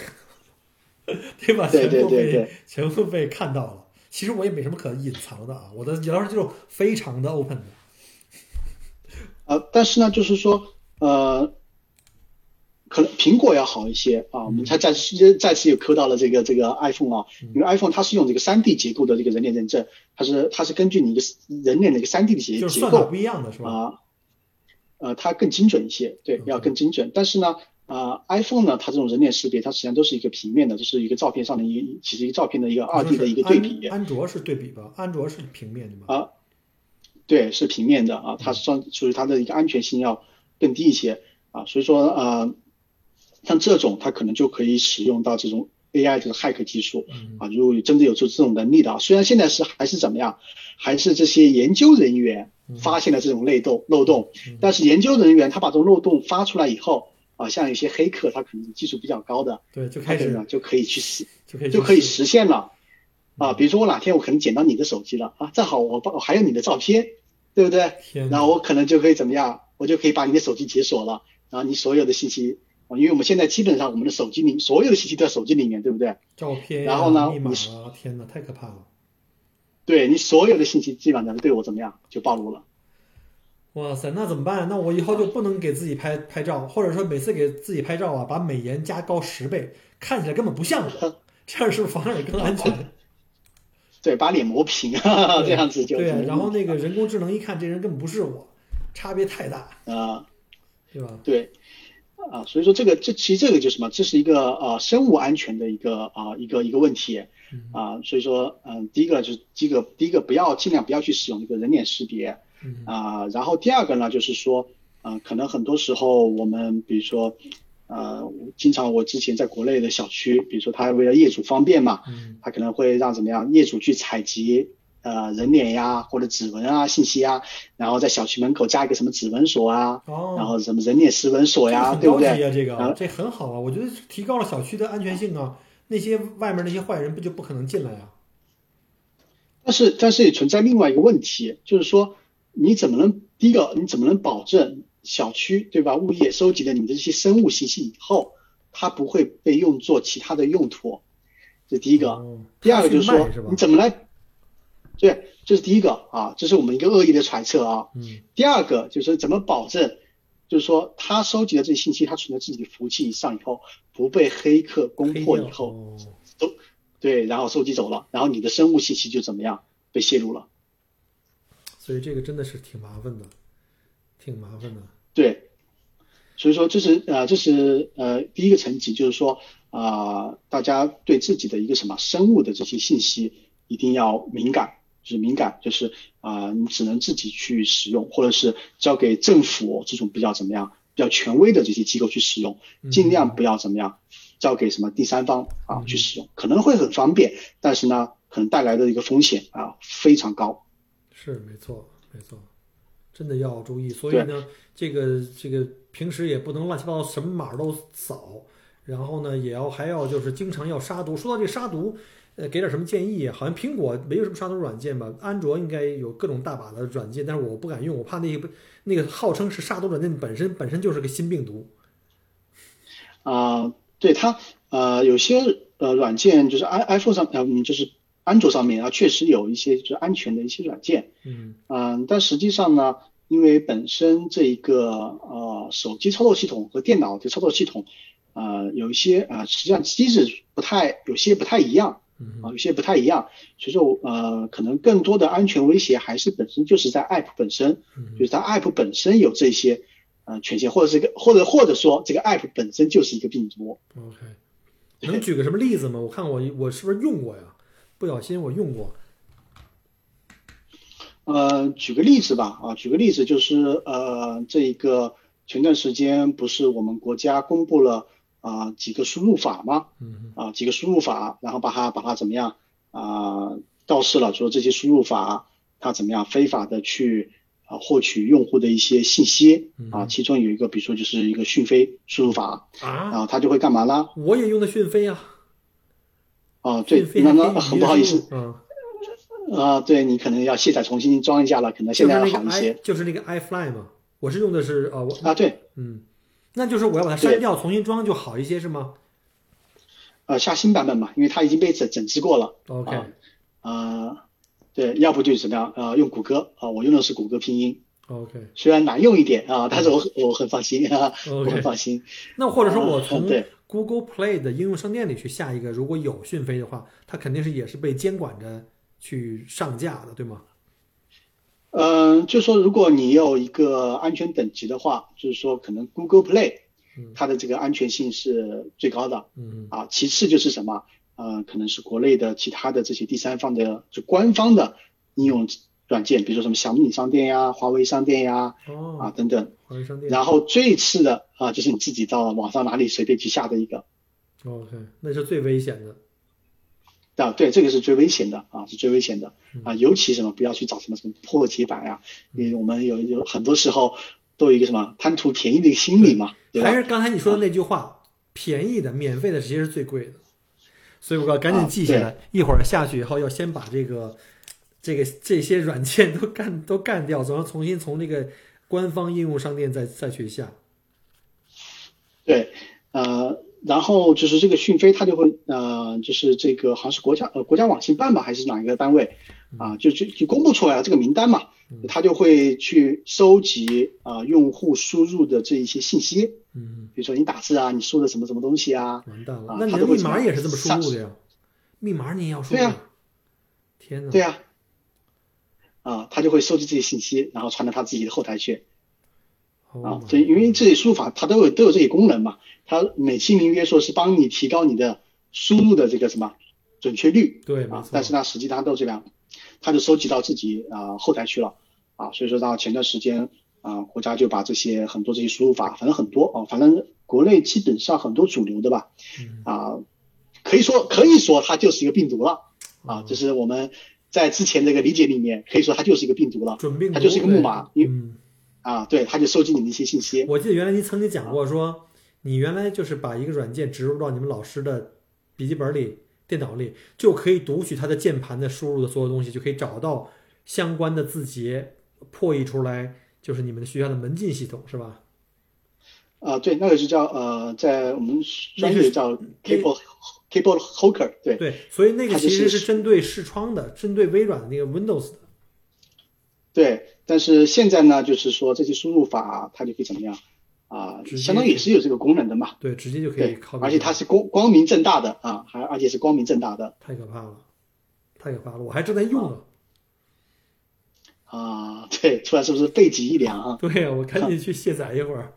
对吧？对对对对，全部被看到了。其实我也没什么可隐藏的啊，我的聊天记录非常的 open 的。呃，但是呢，就是说，呃，可能苹果要好一些啊。我们才再次再次又磕到了这个这个 iPhone 啊，因为 iPhone 它是用这个三 D 结构的这个人脸认证，它是它是根据你一个人脸的一个三 D 的结结构不一样的是吧？啊，呃，它更精准一些，对，要更精准。但是呢。啊，iPhone 呢，它这种人脸识别，它实际上都是一个平面的，就是一个照片上的一个，其实一个照片的一个二 D 的一个对比。安卓是对比吧？安卓是平面的吗？啊，对，是平面的啊，它算属于它的一个安全性要更低一些啊，所以说呃，像这种它可能就可以使用到这种 AI 这个骇客技术啊，如果真的有出这种能力的，虽然现在是还是怎么样，还是这些研究人员发现了这种漏洞漏洞，但是研究人员他把这种漏洞发出来以后。啊，像一些黑客，他可能技术比较高的，对，就开始了就可以去实，就可以就可以实现了。啊，比如说我哪天我可能捡到你的手机了啊，正好我我还有你的照片，对不对？然后我可能就可以怎么样？我就可以把你的手机解锁了，然后你所有的信息，因为我们现在基本上我们的手机里所有的信息都在手机里面，对不对？照片，然后呢，密码啊，天哪，太可怕了。对你所有的信息基本上对我怎么样就暴露了。哇塞，那怎么办？那我以后就不能给自己拍拍照，或者说每次给自己拍照啊，把美颜加高十倍，看起来根本不像我，这样是不是反而更安全？对，把脸磨平，这样子就对。然后那个人工智能一看，这人根本不是我，差别太大啊，对吧？对，啊，所以说这个这其实这个就是什么？这是一个呃生物安全的一个啊一个一个问题啊。所以说，嗯，第一个就是第一个第一个不要尽量不要去使用这个人脸识别。啊，然后第二个呢，就是说，嗯，可能很多时候我们，比如说，呃，经常我之前在国内的小区，比如说他为了业主方便嘛，他可能会让怎么样，业主去采集呃人脸呀或者指纹啊信息啊，然后在小区门口加一个什么指纹锁啊，然后什么人脸识纹锁呀，对不对？这个这很好啊，我觉得提高了小区的安全性啊，那些外面那些坏人不就不可能进来啊？但是但是也存在另外一个问题，就是说你怎么能第一个你怎么能保证小区对吧物业收集了你的这些生物信息以后，它不会被用作其他的用途？这第一个。哦第二个就是说你怎么来？对，这是第一个啊，这是我们一个恶意的揣测啊。嗯第二个就是怎么保证，就是说他收集的这些信息，他存在自己的服务器上以后，不被黑客攻破以后，哦都对，然后收集走了，然后你的生物信息就怎么样被泄露了。所以这个真的是挺麻烦的，挺麻烦的。对，所以说这是呃这是呃第一个层级，就是说啊、大家对自己的一个什么生物的这些信息一定要敏感，就是敏感，就是啊、你只能自己去使用，或者是交给政府这种比较怎么样比较权威的这些机构去使用，尽量不要怎么样交给什么第三方啊去使用，可能会很方便，但是呢，可能带来的一个风险啊非常高。是没错，没错，真的要注意。所以呢，这个这个平时也不能乱七八糟什么码都扫，然后呢，也要还要就是经常要杀毒。说到这杀毒，呃，给点什么建议？好像苹果没有什么杀毒软件吧？安卓应该有各种大把的软件，但是我不敢用，我怕那个那个号称是杀毒软件本身本身就是个新病毒。啊、对它呃有些呃软件就是 i iPhone 上嗯、就是安卓上面啊确实有一些就是安全的一些软件，嗯嗯、但实际上呢，因为本身这一个呃手机操作系统和电脑的操作系统呃有一些呃实际上机制不太有些不太一样。嗯啊，有些不太一样，所以说我呃，可能更多的安全威胁还是本身就是在 App 本身，嗯就是它 App 本身有这些呃权限，或者是个或者或者说这个 App 本身就是一个病毒。，OK，能举个什么例子吗？我看我我是不是用过呀？不小心我用过。呃，举个例子吧，啊，举个例子就是呃，这一个前段时间不是我们国家公布了啊、几个输入法吗？嗯啊几个输入法，然后把它把它怎么样啊告示了，说这些输入法它怎么样非法的去啊获取用户的一些信息啊，其中有一个比如说就是一个讯飞输入法，啊，然后它就会干嘛呢？我也用的讯飞啊，啊，对那那很不好意思，嗯，啊，对你可能要卸载重新装一下了，可能现在要好一些。就是那个 iFly 嘛，我是用的是啊，我啊，对。嗯，那就是我要把它删掉，重新装就好一些是吗呃，下新版本嘛，因为它已经被整整治过了。？OK，啊呃，对，要不就是怎么样？呃，用谷歌啊、我用的是谷歌拼音，OK 虽然难用一点啊，但是我我很放心啊，我很放心。那或者说我啊从 Google Play 的应用商店里去下一个，如果有讯飞的话，它肯定是也是被监管着去上架的，对吗？嗯、就说如果你有一个安全等级的话，就是说可能 Google Play 嗯它的这个安全性是最高的嗯啊，其次就是什么？呃，可能是国内的其他的这些第三方的就官方的应用软件，比如说什么小米商店呀、华为商店呀哦啊哦，等等。华为商店然后最次的啊，就是你自己到网上哪里随便去下的一个 OK，那是最危险的。啊，对，这个是最危险的啊，是最危险的嗯。啊，尤其什么不要去找什么什么破解版呀、因为我们有有很多时候都有一个什么贪图便宜的一个心理嘛，对吧？还？是刚才你说的那句话，便宜的、免费的其实是最贵的，所以我要赶紧记下来，一会儿下去以后要先把这个、这个这些软件都干都干掉，然后重新从这个官方应用商店再再去下。对，呃，然后就是这个讯飞，它就会呃，就是这个好像是国家呃国家网信办吧，还是哪一个单位啊，就就就公布出来了这个名单嘛，它就会去收集啊、用户输入的这一些信息，嗯，比如说你打字啊，你输的什么什么东西啊，完蛋了，啊那你的密码也是这么输入的呀？密码你也要输入？对呀天哪！对呀、啊，他就会收集这些信息，然后传到他自己的后台去啊 Oh。对，因为这些输入法它都有都有这些功能嘛，它美其名曰说是帮你提高你的输入的这个什么准确率对，啊但是呢，实际它都这样，它就收集到自己啊、后台去了啊，所以说到前段时间啊，国家就把这些很多这些输入法，反正很多啊，反正国内基本上很多主流的吧嗯啊，可以说可以说它就是一个病毒了啊，嗯就是我们在之前这个理解里面，可以说它就是一个病毒了准病毒，它就是一个木马因嗯。啊，对，它就收集你的一些信息我记得原来您曾经讲过说，你原来就是把一个软件植入到你们老师的笔记本里，电脑里，就可以读取它的键盘的输入的所有东西，就可以找到相关的字节，破译出来，就是你们学校的门禁系统，是吧？啊，对，那个是叫呃，在我们专业叫 keyboard keyboard hawker，对对，所以那个其实是针对视窗的，针对微软的那个 Windows 的。对。但是现在呢，就是说这些输入法它就可以怎么样啊、相当于也是有这个功能的嘛。对，直接就可以而且它是光光明正大的啊，还而且是光明正大的太可怕了，太可怕了，我还正在用呢。啊。对，出来是不是背脊一凉啊？对呀，我赶紧去卸载一会儿。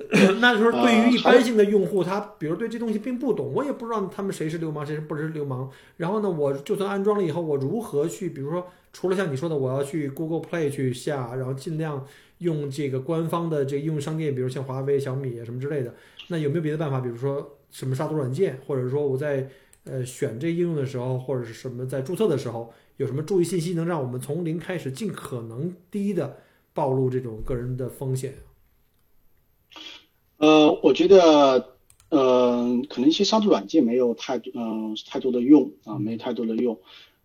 那时候对于一般性的用户，他比如对这东西并不懂，我也不知道他们谁是流氓，谁是不是流氓。然后呢，我就算安装了以后，我如何去，比如说，除了像你说的，我要去 Google Play 去下，然后尽量用这个官方的这个应用商店，比如像华为、小米啊什么之类的。那有没有别的办法？比如说什么杀毒软件，或者说我在呃选这应用的时候，或者是什么在注册的时候，有什么注意信息能让我们从零开始，尽可能低的暴露这种个人的风险？呃，我觉得，呃，可能一些杀毒软件没有太嗯、太多的用啊，没太多的用。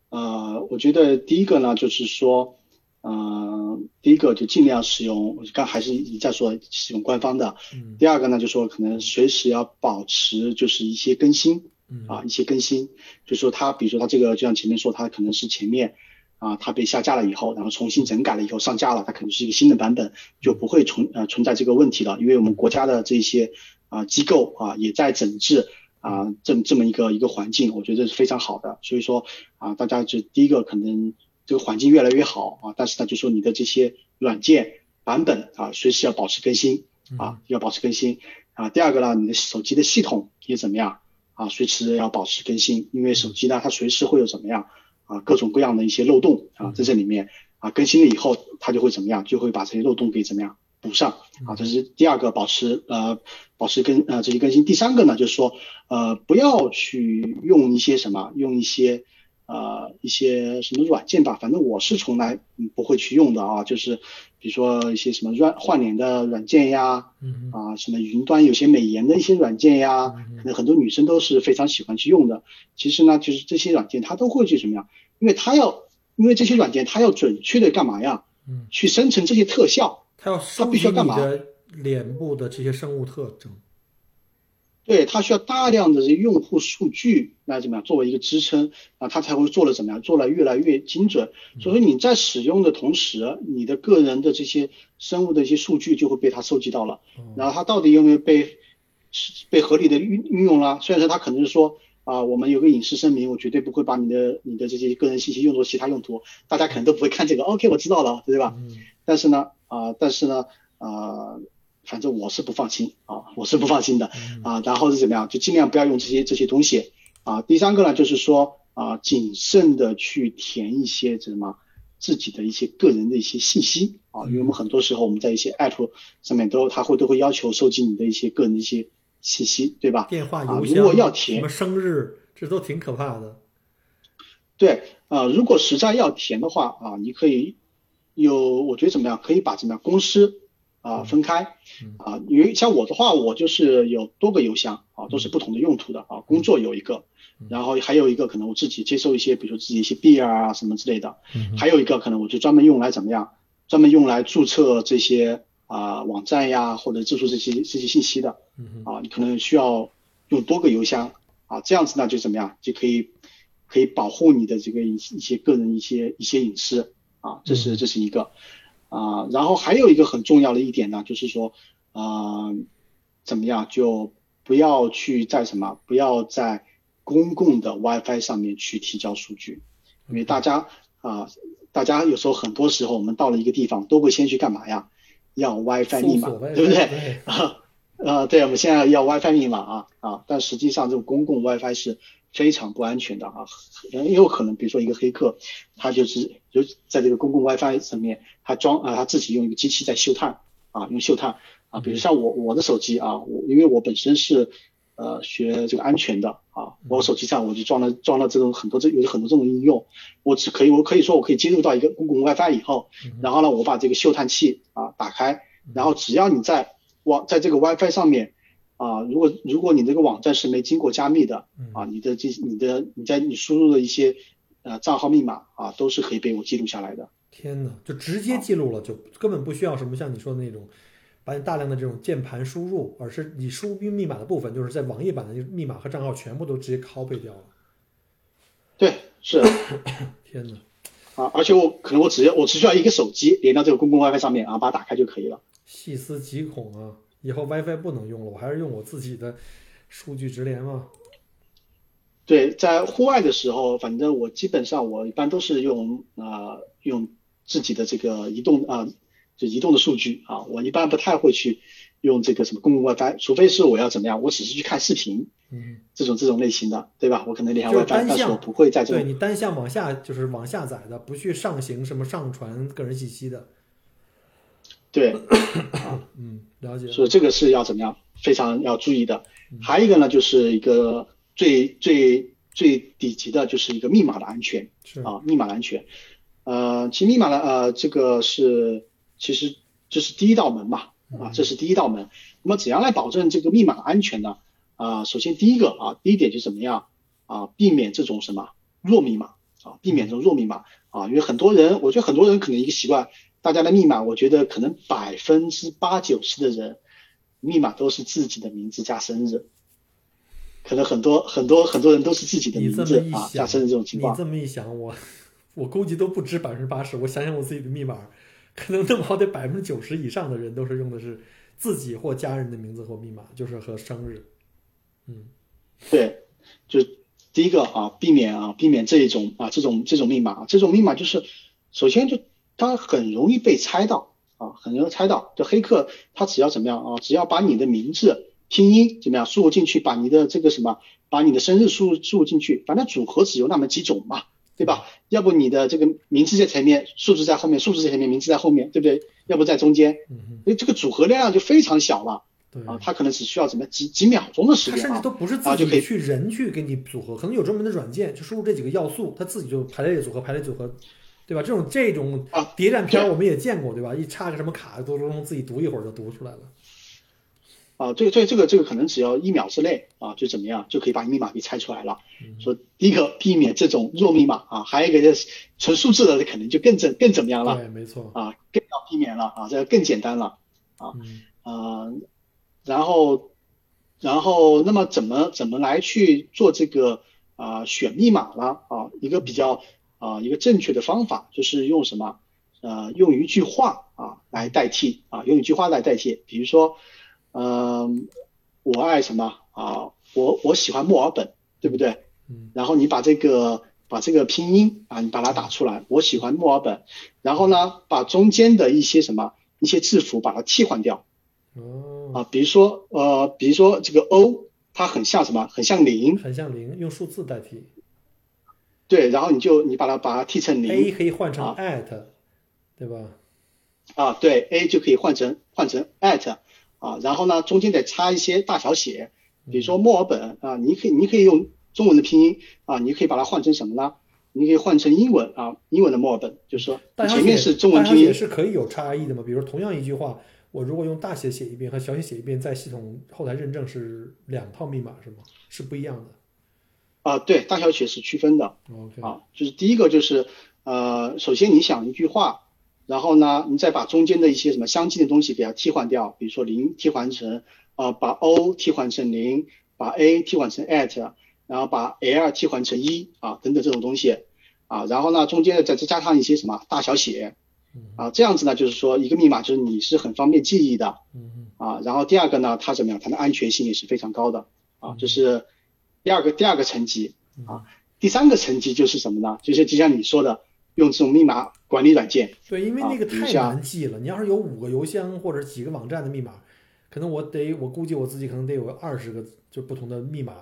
呃，我觉得第一个呢，就是说，呃，第一个就尽量使用，刚还是一再说使用官方的。嗯第二个呢，就说可能随时要保持就是一些更新嗯啊，一些更新，就说它，比如说它这个，就像前面说，它可能是前面啊，它被下架了以后，然后重新整改了以后上架了，它肯定是一个新的版本，就不会存呃存在这个问题了，因为我们国家的这些啊机构啊也在整治啊这么这么一个一个环境，我觉得是非常好的，所以说啊大家就第一个可能这个环境越来越好啊，但是呢就说你的这些软件版本啊随时要保持更新啊，要保持更新啊。第二个呢，你的手机的系统也怎么样啊？随时要保持更新，因为手机呢，它随时会有怎么样啊，各种各样的一些漏洞啊，在这里面啊，更新了以后，它就会怎么样，就会把这些漏洞给怎么样补上啊。这是第二个，保持呃保持更呃这些更新。第三个呢，就是说呃不要去用一些什么，用一些。呃，一些什么软件吧，反正我是从来嗯不会去用的啊，就是比如说一些什么软换脸的软件呀，嗯啊，什么云端有些美颜的一些软件呀，可能很多女生都是非常喜欢去用的。其实呢，就是这些软件它都会去什么样？因为它要，因为这些软件它要准确的干嘛呀？嗯，去生成这些特效。它要它必须要干嘛脸部的这些生物特征。对，它需要大量的这些用户数据来怎么样作为一个支撑啊，它才会做的怎么样，做的越来越精准。所以说你在使用的同时，你的个人的这些生物的一些数据就会被它收集到了。然后它到底有没有被被合理的运运用了？虽然说它可能是说啊、我们有个隐私声明，我绝对不会把你的你的这些个人信息用作其他用途，大家可能都不会看这个。OK，我知道了，对吧？嗯但是呢，啊、但是呢，啊，反正我是不放心啊，我是不放心的啊。然后是怎么样，就尽量不要用这些这些东西啊。第三个呢，就是说啊，谨慎的去填一些什么自己的一些个人的一些信息啊，因为我们很多时候我们在一些 app 上面都，他会都会要求收集你的一些个人的一些信息，对吧？电话、啊邮箱，如果要填什么生日，这都挺可怕的。对，啊、如果实在要填的话啊，你可以有，我觉得怎么样，可以把怎么样公司啊分开。啊，因为像我的话，我就是有多个邮箱啊，都是不同的用途的啊，工作有一个，然后还有一个可能我自己接收一些，比如说自己一些 beer 啊什么之类的，还有一个可能我就专门用来怎么样，专门用来注册这些啊网站呀，或者注册这些这些信息的啊，你可能需要用多个邮箱啊，这样子呢就怎么样，就可以可以保护你的这个一一些个人一些一些隐私啊，这是这是一个啊，然后还有一个很重要的一点呢，就是说啊，怎么样就不要去在什么，不要在公共的 WiFi 上面去提交数据，因为大家啊，大家有时候很多时候我们到了一个地方都会先去干嘛呀？要 WiFi 密码，对不对？对？啊，呃，对，我们现在要 WiFi 密码啊啊，但实际上这种公共 WiFi 是非常不安全的啊，也有可能比如说一个黑客，他就是就在这个公共 WiFi 上面，他装啊他自己用一个机器在嗅探啊，用嗅探啊，比如像我我的手机啊，我因为我本身是呃学这个安全的啊，我手机上我就装了装了这种很多这有很多这种应用，我只可以我可以说我可以接入到一个公共 WiFi 以后，然后呢我把这个嗅探器啊打开，然后只要你在网在这个 WiFi 上面啊，如果如果你这个网站是没经过加密的嗯啊，你的这你的你在你输入的一些呃账号密码啊，都是可以被我记录下来的。天哪，就直接记录了，就根本不需要什么像你说的那种，把你大量的这种键盘输入，而是你输入密码的部分，就是在网页版的密码和账号全部都直接 copy 掉了。对，是 天哪，啊，而且我可能我只要我只需要一个手机连到这个公共 WiFi 上面啊，把它打开就可以了。细思极恐啊！以后 WiFi 不能用了，我还是用我自己的数据直连嘛。对，在户外的时候，反正我基本上我一般都是用啊、呃用自己的这个移动啊、就移动的数据啊，我一般不太会去用这个什么公共 WiFi，除非是我要怎么样，我只是去看视频嗯，这种这种类型的，对吧？我可能连 WiFi，但是我不会在这对你单向往下就是往下载的，不去上行什么上传个人信息的。对，嗯，了解了。所以这个是要怎么样非常要注意的。还有一个呢，就是一个最最最底级的，就是一个密码的安全。是啊，密码的安全。呃，其实密码呢，呃，这个是其实这是第一道门嘛，啊，这是第一道门。那么怎样来保证这个密码的安全呢？啊、首先第一个啊，第一点就是怎么样啊，避免这种什么弱密码啊，避免这种弱密码啊，因为很多人，我觉得很多人可能一个习惯，大家的密码，我觉得可能百分之八九十的人密码都是自己的名字加生日。可能很多很多很多人都是自己的名字啊加，生日这种情况。你这么一想，我我估计都不止百分之八十。我想想我自己的密码，可能那么好得百分之九十以上的人都是用的是自己或家人的名字或密码，就是和生日。嗯，对，就第一个啊，避免啊，避免这一种啊，这种这种密码，这种密码就是，首先就它很容易被猜到啊，很容易猜到。就黑客他只要怎么样啊，只要把你的名字拼音怎么样输入进去，把你的这个什么，把你的生日输入输入进去，反正组合只有那么几种嘛，对吧？要不你的这个名字在前面，数字在后面，数字在前面，名字在后面，对不对？要不在中间，嗯哼，所以这个组合量就非常小了对。啊，它可能只需要怎么几几秒钟的时间啊。甚至都不是啊就可以自己去人去给你组合，可能有专门的软件，就输入这几个要素，它自己就排列组合，排列组合，对吧？这种这种啊谍战片儿我们也见过，对吧？一插个什么卡，嘟嘟嘟自己读一会儿就读出来了。啊，这个这个这个这个可能只要一秒之内啊，就怎么样就可以把密码给猜出来了。说第一个避免这种弱密码啊，还有一个就是纯数字的，可能就更怎更怎么样了对，没错。啊，更要避免了啊，这个更简单了嗯啊。然后然后那么怎么怎么来去做这个啊选密码了？啊，一个比较啊一个正确的方法就是用什么？呃，用一句话啊来代替啊，用一句话来代替，比如说。嗯，我爱什么啊？我我喜欢墨尔本，对不对？嗯然后你把这个把这个拼音啊，你把它打出来，我喜欢墨尔本。然后呢，把中间的一些什么一些字符把它替换掉哦，啊，比如说呃，比如说这个 O，它很像什么？很像零，很像零，用数字代替。对，然后你就你把它把它替成零 A 可以换成啊 at，对吧？啊，对，A 就可以换成换成 at 啊，然后呢中间得插一些大小写，比如说墨尔本啊，你可以你可以用中文的拼音啊，你可以把它换成什么呢？你可以换成英文啊，英文的墨尔本，就是说前面是中文拼音是可以有差异的嘛？比如同样一句话，我如果用大写写一遍和小写写一遍，在系统后台认证是两套密码是吗？是不一样的。啊，对，大小写是区分的 OK，啊，就是第一个就是呃，首先你想一句话，然后呢，你再把中间的一些什么相近的东西给它替换掉，比如说零替换成呃，把 O 替换成零，把 A 替换成 at，然后把 L 替换成一啊，等等这种东西啊，然后呢，中间再再加上一些什么大小写嗯。啊，这样子呢，就是说一个密码就是你是很方便记忆的嗯啊，然后第二个呢，它怎么样？它的安全性也是非常高的啊，就是第二个第二个层级啊，第三个层级就是什么呢？就是就像你说的，用这种密码管理软件对，因为那个太难记了。你要是有五个邮箱或者几个网站的密码，可能我得我估计我自己可能得有二十个就不同的密码。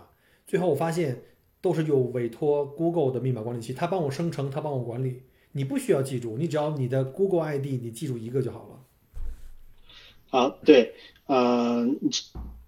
最后我发现都是有委托 Google 的密码管理器，它帮我生成，它帮我管理。你不需要记住，你只要你的 Google ID 你记住一个就好了。啊，对，呃，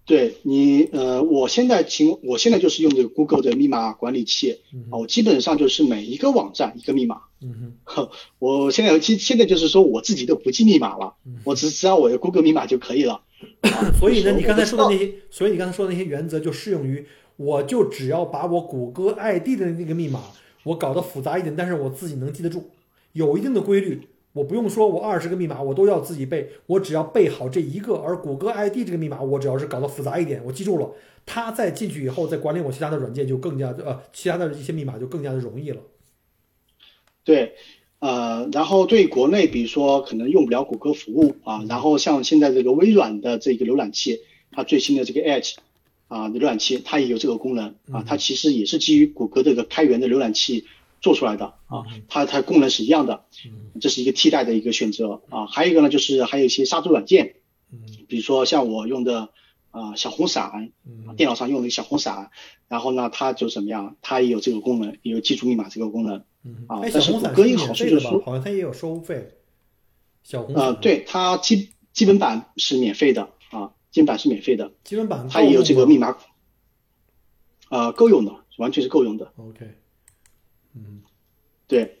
对你，呃，我现在情，我现在就是用这个 Google 的密码管理器啊，我基本上就是每一个网站一个密码。嗯哼，我现在其现在就是说我自己都不记密码了，我只只要我的 Google 密码就可以了。所以呢，你刚才说的那那些，所以你刚才说的那些原则就适用于，我就只要把我谷歌 ID 的那个密码，我搞得复杂一点，但是我自己能记得住，有一定的规律，我不用说我二十个密码我都要自己背，我只要背好这一个，而谷歌 ID 这个密码，我只要是搞得复杂一点，我记住了，它再进去以后，再管理我其他的软件就更加呃，其他的一些密码就更加的容易了。对，呃，然后对国内，比如说可能用不了谷歌服务啊，然后像现在这个微软的这个浏览器，它最新的这个 Edge 啊浏览器，它也有这个功能啊，它其实也是基于谷歌这个开源的浏览器做出来的啊，它它功能是一样的，这是一个替代的一个选择啊。还有一个呢，就是还有一些杀毒软件，比如说像我用的啊小红伞，电脑上用的小红伞，然后呢，它就怎么样，它也有这个功能，也有记住密码这个功能。啊，哎，但是小红伞谷歌一个是免费的吧好处就是说，？好像它也有收费。小红呃，伞，，对，它基基本版是免费的啊，基本版是免费的，基本版它也有这个密码，呃，够用的，完全是够用的。OK，嗯对，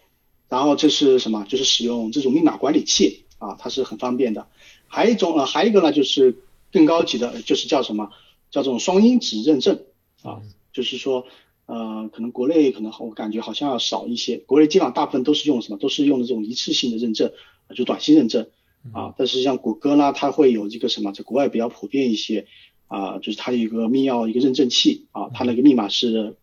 然后这是什么？就是使用这种密码管理器啊，它是很方便的。还有一种呃，还有一个呢，就是更高级的，就是叫什么？叫这种双因子认证啊，就是说呃，可能国内可能我感觉好像要少一些，国内基本上大部分都是用什么？都是用的这种一次性的认证，啊就短信认证啊。但是像谷歌呢，它会有这个什么，在国外比较普遍一些啊，就是它有一个密钥一个认证器啊，它那个密码是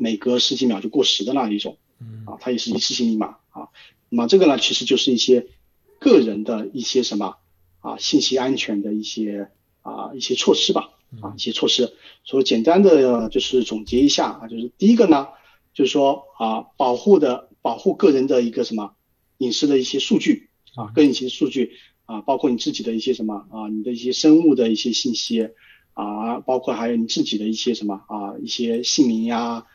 每隔十几秒就过时的那一种。啊，它也是一次性密码啊。那么这个呢，其实就是一些个人的一些什么啊信息安全的一些啊一些措施吧啊一些措施。所以简单的就是总结一下啊，就是第一个呢，就是说啊保护的保护个人的一个什么隐私的一些数据啊，个人隐私数据啊，包括你自己的一些什么啊，你的一些生物的一些信息啊，包括还有你自己的一些什么啊一些姓名呀。啊，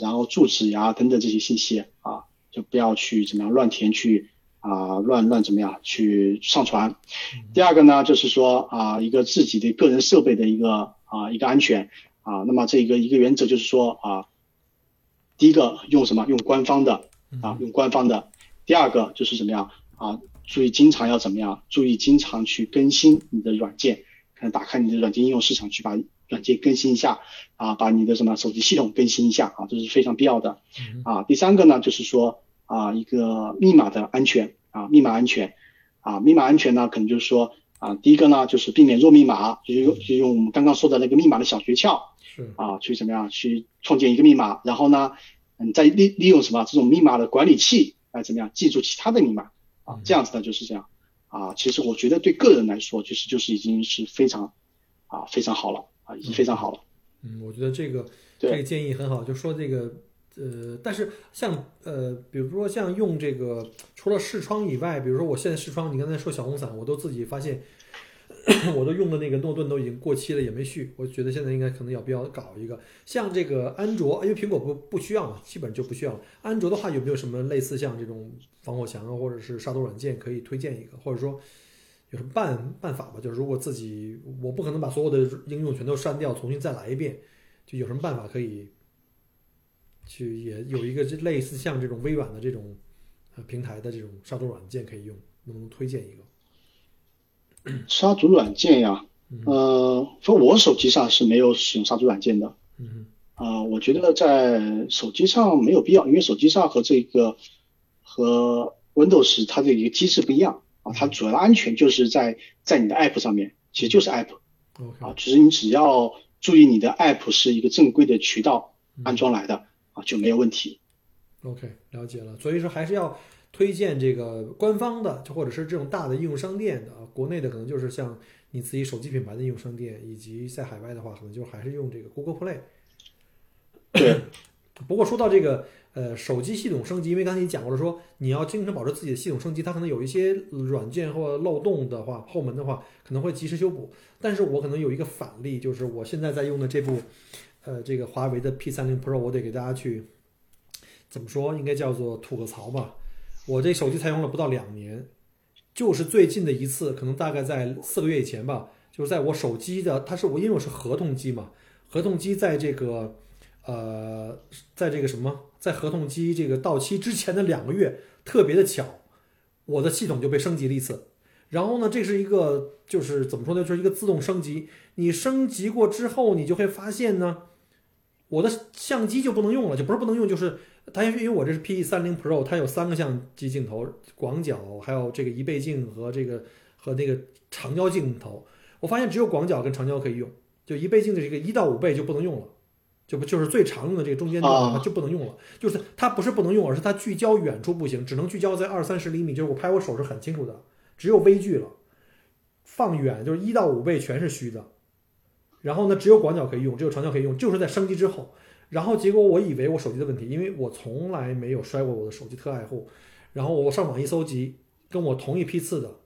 然后住址呀等等这些信息啊，就不要去怎么样乱填去啊乱乱怎么样去上传。第二个呢，就是说啊一个自己的个人设备的一个啊一个安全啊，那么这个一个原则就是说啊，第一个用什么？用官方的啊用官方的，第二个就是怎么样？啊注意经常要怎么样？注意经常去更新你的软件，可能打开你的软件应用市场去把软件更新一下啊，把你的什么手机系统更新一下啊，这是非常必要的啊。第三个呢，就是说啊，一个密码的安全啊，密码安全。啊，密码安全呢，可能就是说啊，第一个呢，就是避免弱密码，就是用就用我们刚刚说的那个密码的小诀窍是。啊，去怎么样去创建一个密码，然后呢，嗯，再利利用什么这种密码的管理器来怎么样记住其他的密码。啊，这样子呢就是这样啊。其实我觉得对个人来说，其实就是已经是非常啊非常好了啊，已经非常好了。嗯，我觉得这个这个建议很好，就说这个呃，但是像呃，比如说像用这个除了视窗以外，比如说我现在视窗，你刚才说小红伞，我都自己发现，我都用的那个诺顿都已经过期了，也没续。我觉得现在应该可能要必要搞一个，像这个安卓，因为苹果不不需要嘛，基本就不需要了。安卓的话，有没有什么类似像这种防火墙啊，或者是杀毒软件可以推荐一个，或者说？有什么办办法吧？就是如果自己我不可能把所有的应用全都删掉，重新再来一遍，就有什么办法可以去也有一个这类似像这种微软的这种呃平台的这种杀毒软件可以用，能不能推荐一个？杀毒软件呀，呃，说我手机上是没有使用杀毒软件的。嗯。啊、我觉得在手机上没有必要，因为手机上和这个和 Windows 它的一个机制不一样啊，它主要的安全就是在在你的 App 上面，其实就是 App，OK，啊，其实你只要注意你的 App 是一个正规的渠道安装来的啊，就没有问题。OK，了解了。所以说还是要推荐这个官方的，就或者是这种大的应用商店的啊。国内的可能就是像你自己手机品牌的应用商店，以及在海外的话，可能就还是用这个 Google Play。对，不过说到这个呃手机系统升级，因为刚才你讲过了说，你要经常保持自己的系统升级，它可能有一些软件或漏洞的话，后门的话可能会及时修补。但是我可能有一个反例，就是我现在在用的这部呃这个华为的 P 三零 Pro，我得给大家去怎么说，应该叫做吐个槽吧。我这手机才用了不到两年，就是最近的一次，可能大概在四个月以前吧，就是在我手机的，它是我因为我是合同机嘛，合同机在这个呃，在这个什么，在合同机这个到期之前的两个月，特别的巧，我的系统就被升级了一次。然后呢，这是一个就是怎么说呢，就是一个自动升级。你升级过之后，你就会发现呢，我的相机就不能用了，就不是不能用，就是它因为我这是 P E 三零 Pro，它有三个相机镜头，广角，还有这个一倍镜和这个和那个长焦镜头。我发现只有广角跟长焦可以用，就一倍镜的这个一到五倍就不能用了，就不就是最常用的这个中间段啊就不能用了。就是它不是不能用，而是它聚焦远处不行，只能聚焦在二三十厘米，就是我拍我手是很清楚的，只有微距了。放远就是一到五倍全是虚的，然后呢，只有广角可以用，只有长焦可以用，就是在升级之后。然后结果我以为我手机的问题，因为我从来没有摔过我的手机，特爱护。然后我上网一搜集，跟我同一批次的，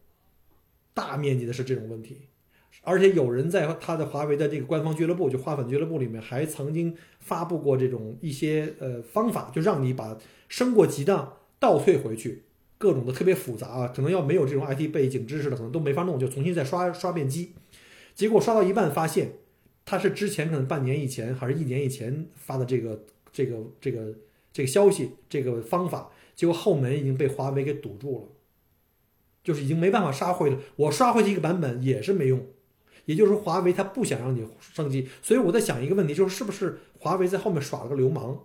大面积的是这种问题。而且有人在他的华为的这个官方俱乐部，就花粉俱乐部里面，还曾经发布过这种一些呃方法，就让你把升过级的倒退回去，各种的特别复杂啊，可能要没有这种 IT 背景知识的，可能都没法弄，就重新再刷刷遍机。结果刷到一半发现，他是之前可能半年以前还是一年以前发的这个这个这个这个消息，这个方法，结果后门已经被华为给堵住了，就是已经没办法刷回了。我刷回去一个版本也是没用。也就是说，华为它不想让你升级，所以我在想一个问题，就是是不是华为在后面耍了个流氓？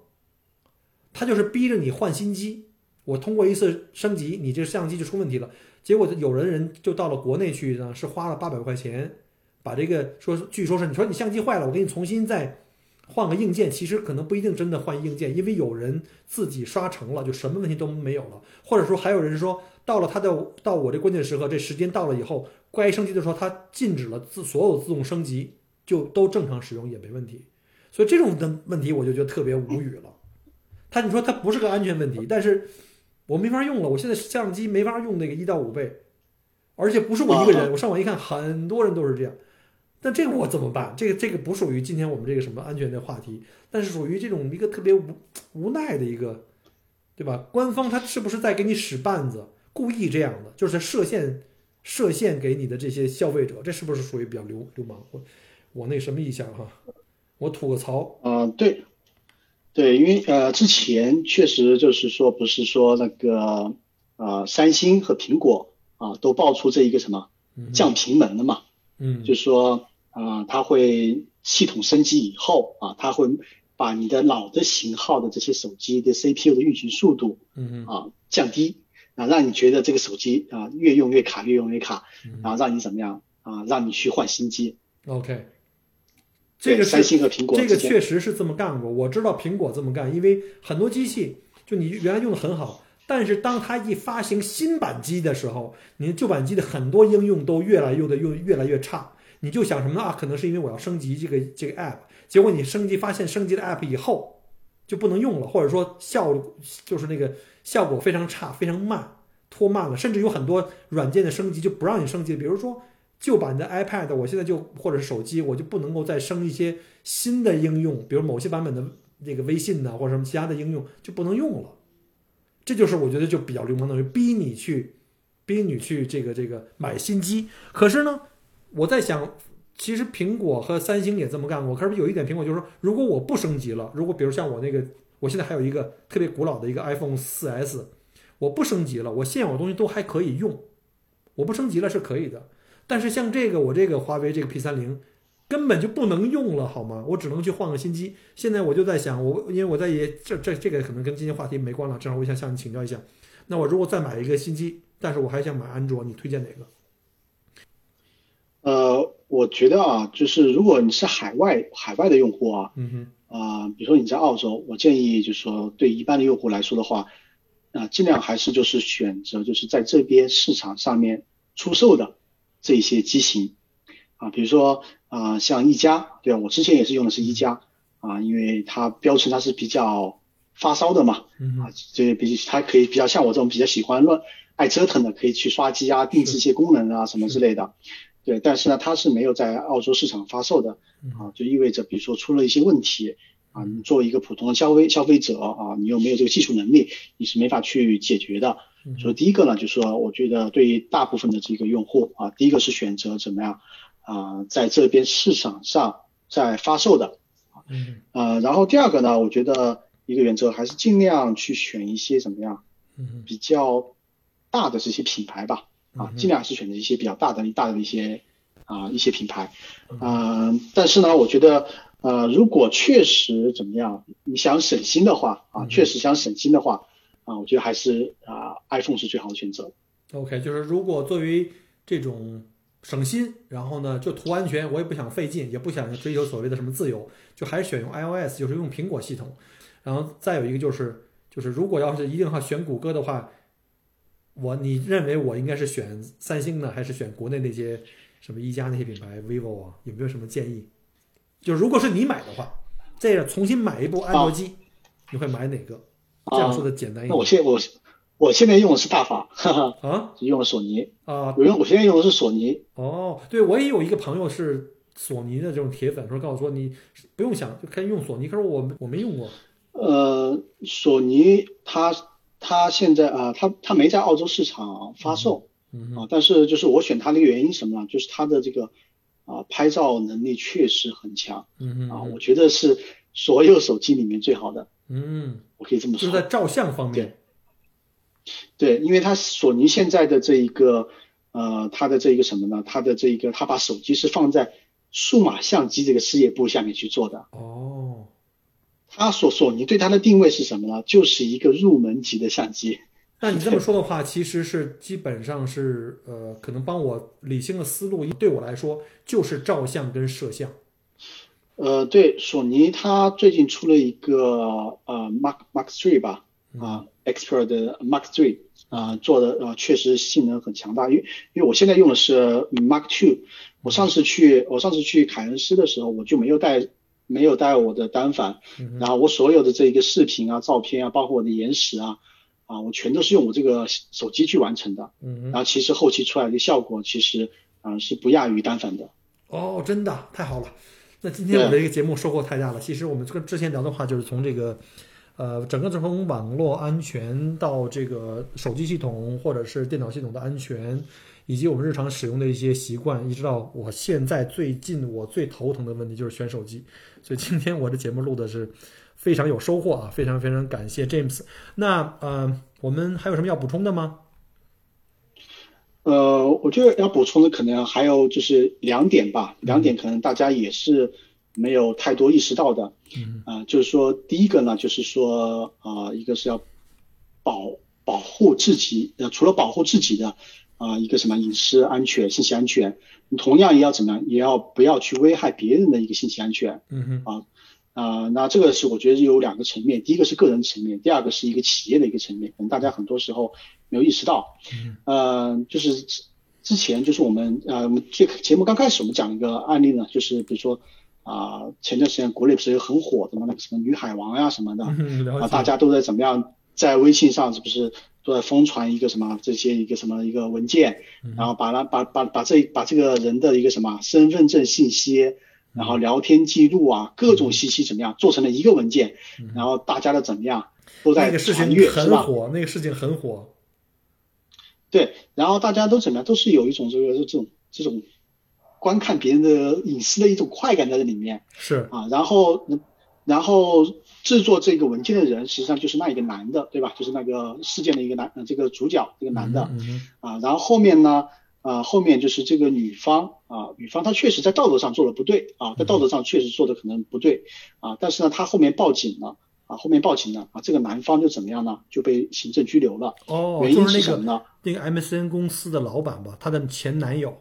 他就是逼着你换新机，我通过一次升级，你这相机就出问题了。结果有人人就到了国内去呢，是花了八百块钱，把这个说，据说是你说你相机坏了，我给你重新再换个硬件，其实可能不一定真的换硬件，因为有人自己刷成了，就什么问题都没有了，或者说还有人说到了他的到我这关键时刻，这时间到了以后。该升级的时候，它禁止了自所有自动升级，就都正常使用也没问题。所以这种的问题我就觉得特别无语了。他你说它不是个安全问题，但是我没法用了。我现在相机没法用那个一到五倍，而且不是我一个人，我上网一看，很多人都是这样。但这个我怎么办？这个这个不属于今天我们这个什么安全的话题，但是属于这种一个特别无无奈的一个，对吧？官方他是不是在给你使绊子，故意这样的，就是设限。设限给你的这些消费者，这是不是属于比较流流氓？我我那什么一下哈，我吐个槽。啊、呃，对，对，因为呃，之前确实就是说，不是说那个呃，三星和苹果啊、都爆出这一个什么降频门了嘛？嗯，就是说啊、它会系统升级以后啊，它会把你的老的型号的这些手机的 CPU 的运行速度嗯啊降低。啊，让你觉得这个手机啊越用越卡，越用越卡，然后让你怎么样啊？让你去换新机。OK，这个三星和苹果这个确实是这么干过。我知道苹果这么干，因为很多机器就你原来用的很好，但是当它一发行新版机的时候，你旧版机的很多应用都越来用的用越来越差。你就想什么呢啊？可能是因为我要升级这个这个 app，结果你升级发现升级了 app 以后就不能用了，或者说效就是那个。效果非常差，非常慢，拖慢了，甚至有很多软件的升级就不让你升级。比如说旧版的 iPad，我现在就或者是手机，我就不能够再升一些新的应用，比如某些版本的那个微信呐、或者什么其他的应用就不能用了。这就是我觉得就比较流氓的，逼你去，逼你去这个这个买新机。可是呢，我在想，其实苹果和三星也这么干过。可是有一点，苹果就是说，如果我不升级了，如果比如像我那个。我现在还有一个特别古老的一个 iPhone 4S，我不升级了，我现有的东西都还可以用，我不升级了是可以的。但是像这个我这个华为这个 P 3 0根本就不能用了，好吗？我只能去换个新机。现在我就在想，我因为我在也这这这个可能跟今天话题没关了，正好我想向你请教一下。那我如果再买一个新机，但是我还想买安卓，你推荐哪个？呃，我觉得啊，就是如果你是海外海外的用户啊，嗯哼。啊、呃，比如说你在澳洲，我建议就是说，对一般的用户来说的话，啊、呃，尽量还是就是选择就是在这边市场上面出售的这些机型，啊，比如说啊、呃，像一加，对吧？我之前也是用的是一加，啊，因为它标称它是比较发烧的嘛，啊，这比它可以比较像我这种比较喜欢乱爱折腾的，可以去刷机啊、定制一些功能啊什么之类的。对，但是呢，它是没有在澳洲市场发售的，啊，就意味着比如说出了一些问题，啊，你作为一个普通的消费消费者啊，你又没有这个技术能力，你是没法去解决的。所以第一个呢，就是说，我觉得对于大部分的这个用户啊，第一个是选择怎么样啊，在这边市场上在发售的，嗯，呃，然后第二个呢，我觉得一个原则还是尽量去选一些怎么样，嗯比较大的这些品牌吧。啊，尽量还是选择一些比较大的、大的一些啊一些品牌，嗯，但是呢，我觉得呃，如果确实怎么样，你想省心的话啊，确实想省心的话啊，我觉得还是啊，iPhone 是最好的选择。OK，就是如果作为这种省心，然后呢就图安全，我也不想费劲，也不想追求所谓的什么自由，就还是选用 iOS，就是用苹果系统。然后再有一个就是，就是如果要是一定要选谷歌的话，我你认为我应该是选三星呢，还是选国内那些什么一加那些品牌，vivo 啊？有没有什么建议？就如果是你买的话，这样重新买一部安卓机，你会买哪个？这样说的简单一点。那我现我我现在用的是大法，哈哈啊，用的索尼啊，我用我现在用的是索尼。哦，对，我也有一个朋友是索尼的这种铁粉，说告诉说你不用想就可以用索尼，可是我我没用过。呃，索尼它它现在啊，它它没在澳洲市场发售。啊，但是就是我选它的原因什么呢？就是它的这个啊拍照能力确实很强，嗯啊，我觉得是所有手机里面最好的，嗯，我可以这么说，就是在照相方面，对，因为它索尼现在的这一个呃，它的这一个什么呢？它的这一个它把手机是放在数码相机这个事业部下面去做的，哦。它索索尼对它的定位是什么呢？就是一个入门级的相机。那你这么说的话，其实是基本上是呃，可能帮我理清了思路。对我来说，就是照相跟摄像。呃，对，索尼它最近出了一个呃 Mark Mark Three 吧，啊，Expert 的 Mark Three 啊，做的呃确实性能很强大。因为因为我现在用的是 Mark Two，我上次去我上次去凯恩斯的时候，我就没有带。没有带我的单反，然后我所有的这一个视频啊、照片啊，包括我的延时啊，啊，我全都是用我这个手机去完成的。嗯，然后其实后期出来的效果其实啊是不亚于单反的。哦，真的太好了！那今天我的一个节目收获太大了。其实我们这个之前聊的话，就是从这个呃整个从网络安全到这个手机系统或者是电脑系统的安全。以及我们日常使用的一些习惯，一直到我现在最近我最头疼的问题就是选手机，所以今天我的节目录的是非常有收获啊，非常非常感谢 James。那呃，我们还有什么要补充的吗？呃，我觉得要补充的可能还有就是两点吧，两点可能大家也是没有太多意识到的。嗯啊，就是说第一个呢，就是说啊，一个是要保保护自己，呃，除了保护自己的。啊，一个什么隐私安全、信息安全，你同样也要怎么样，也要不要去危害别人的一个信息安全。嗯哼。啊啊，那这个是我觉得有两个层面，第一个是个人层面，第二个是一个企业的一个层面。可能大家很多时候没有意识到。嗯。呃，就是之前就是我们呃，我们这节目刚开始我们讲一个案例呢，就是比如说啊，前段时间国内不是有很火的嘛，那个什么女海王呀什么的，啊，大家都在怎么样在微信上是不是？都在疯传一个什么这些一个什么一个文件，然后把它把把把这把这个人的一个什么身份证信息，然后聊天记录啊各种信息怎么样做成了一个文件，然后大家的怎么样都在传阅是吧？火，那个事情很火。对，然后大家都怎么样，都是有一种这个这种这种观看别人的隐私的一种快感在这里面。是啊，然后然后。制作这个文件的人实际上就是那一个男的，对吧？就是那个事件的一个男，这个主角，这个男的啊。然后后面呢，啊，后面就是这个女方啊，女方她确实在道德上做的不对啊，在道德上确实做的可能不对啊。但是呢，她后面报警了啊，后面报警了啊，这个男方就怎么样呢？就被行政拘留了。哦，原因是什么呢？那个 MCN 公司的老板吧，他的前男友。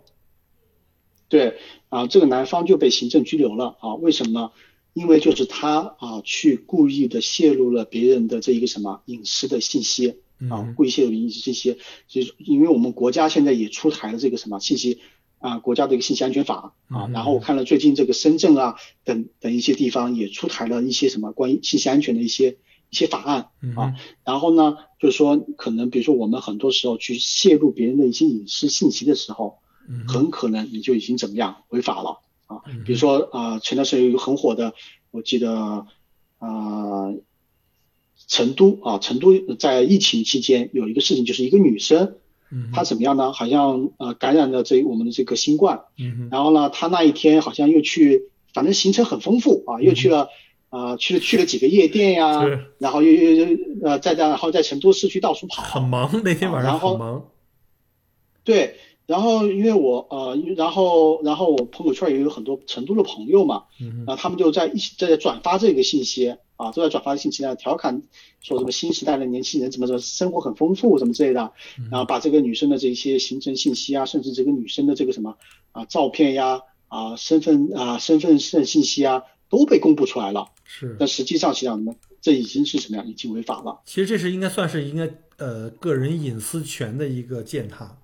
对啊，这个男方就被行政拘留了啊？为什么呢？因为就是他啊，去故意的泄露了别人的这一个什么隐私的信息啊，故意泄露隐私信息。就因为我们国家现在也出台了这个什么信息啊，国家的一个信息安全法啊。然后我看了最近这个深圳啊等等一些地方也出台了一些什么关于信息安全的一些一些法案啊。然后呢，就是说可能比如说我们很多时候去泄露别人的一些隐私信息的时候，很可能你就已经怎么样违法了。啊，比如说啊，前段时间有一个很火的，我记得啊，成都啊，成都在疫情期间有一个事情，就是一个女生，她怎么样呢？好像呃感染了这我们的这个新冠，然后呢，她那一天好像又去，反正行程很丰富啊，又去了啊，去了去了几个夜店呀，然后又又又呃在在然后在成都市区到处跑，很忙那天晚上很忙。对，然后因为我呃，然后然后我朋友圈也有很多成都的朋友嘛，嗯然后他们就在一起在转发这个信息啊，都在转发信息呢，调侃说什么新时代的年轻人怎么怎么生活很丰富什么之类的，然后把这个女生的这些行程信息啊，甚至这个女生的这个什么啊照片呀啊身份啊身份证信息啊都被公布出来了，是，但实际上实际上呢，这已经是什么呀，已经违法了。其实这是应该算是应该呃个人隐私权的一个践踏。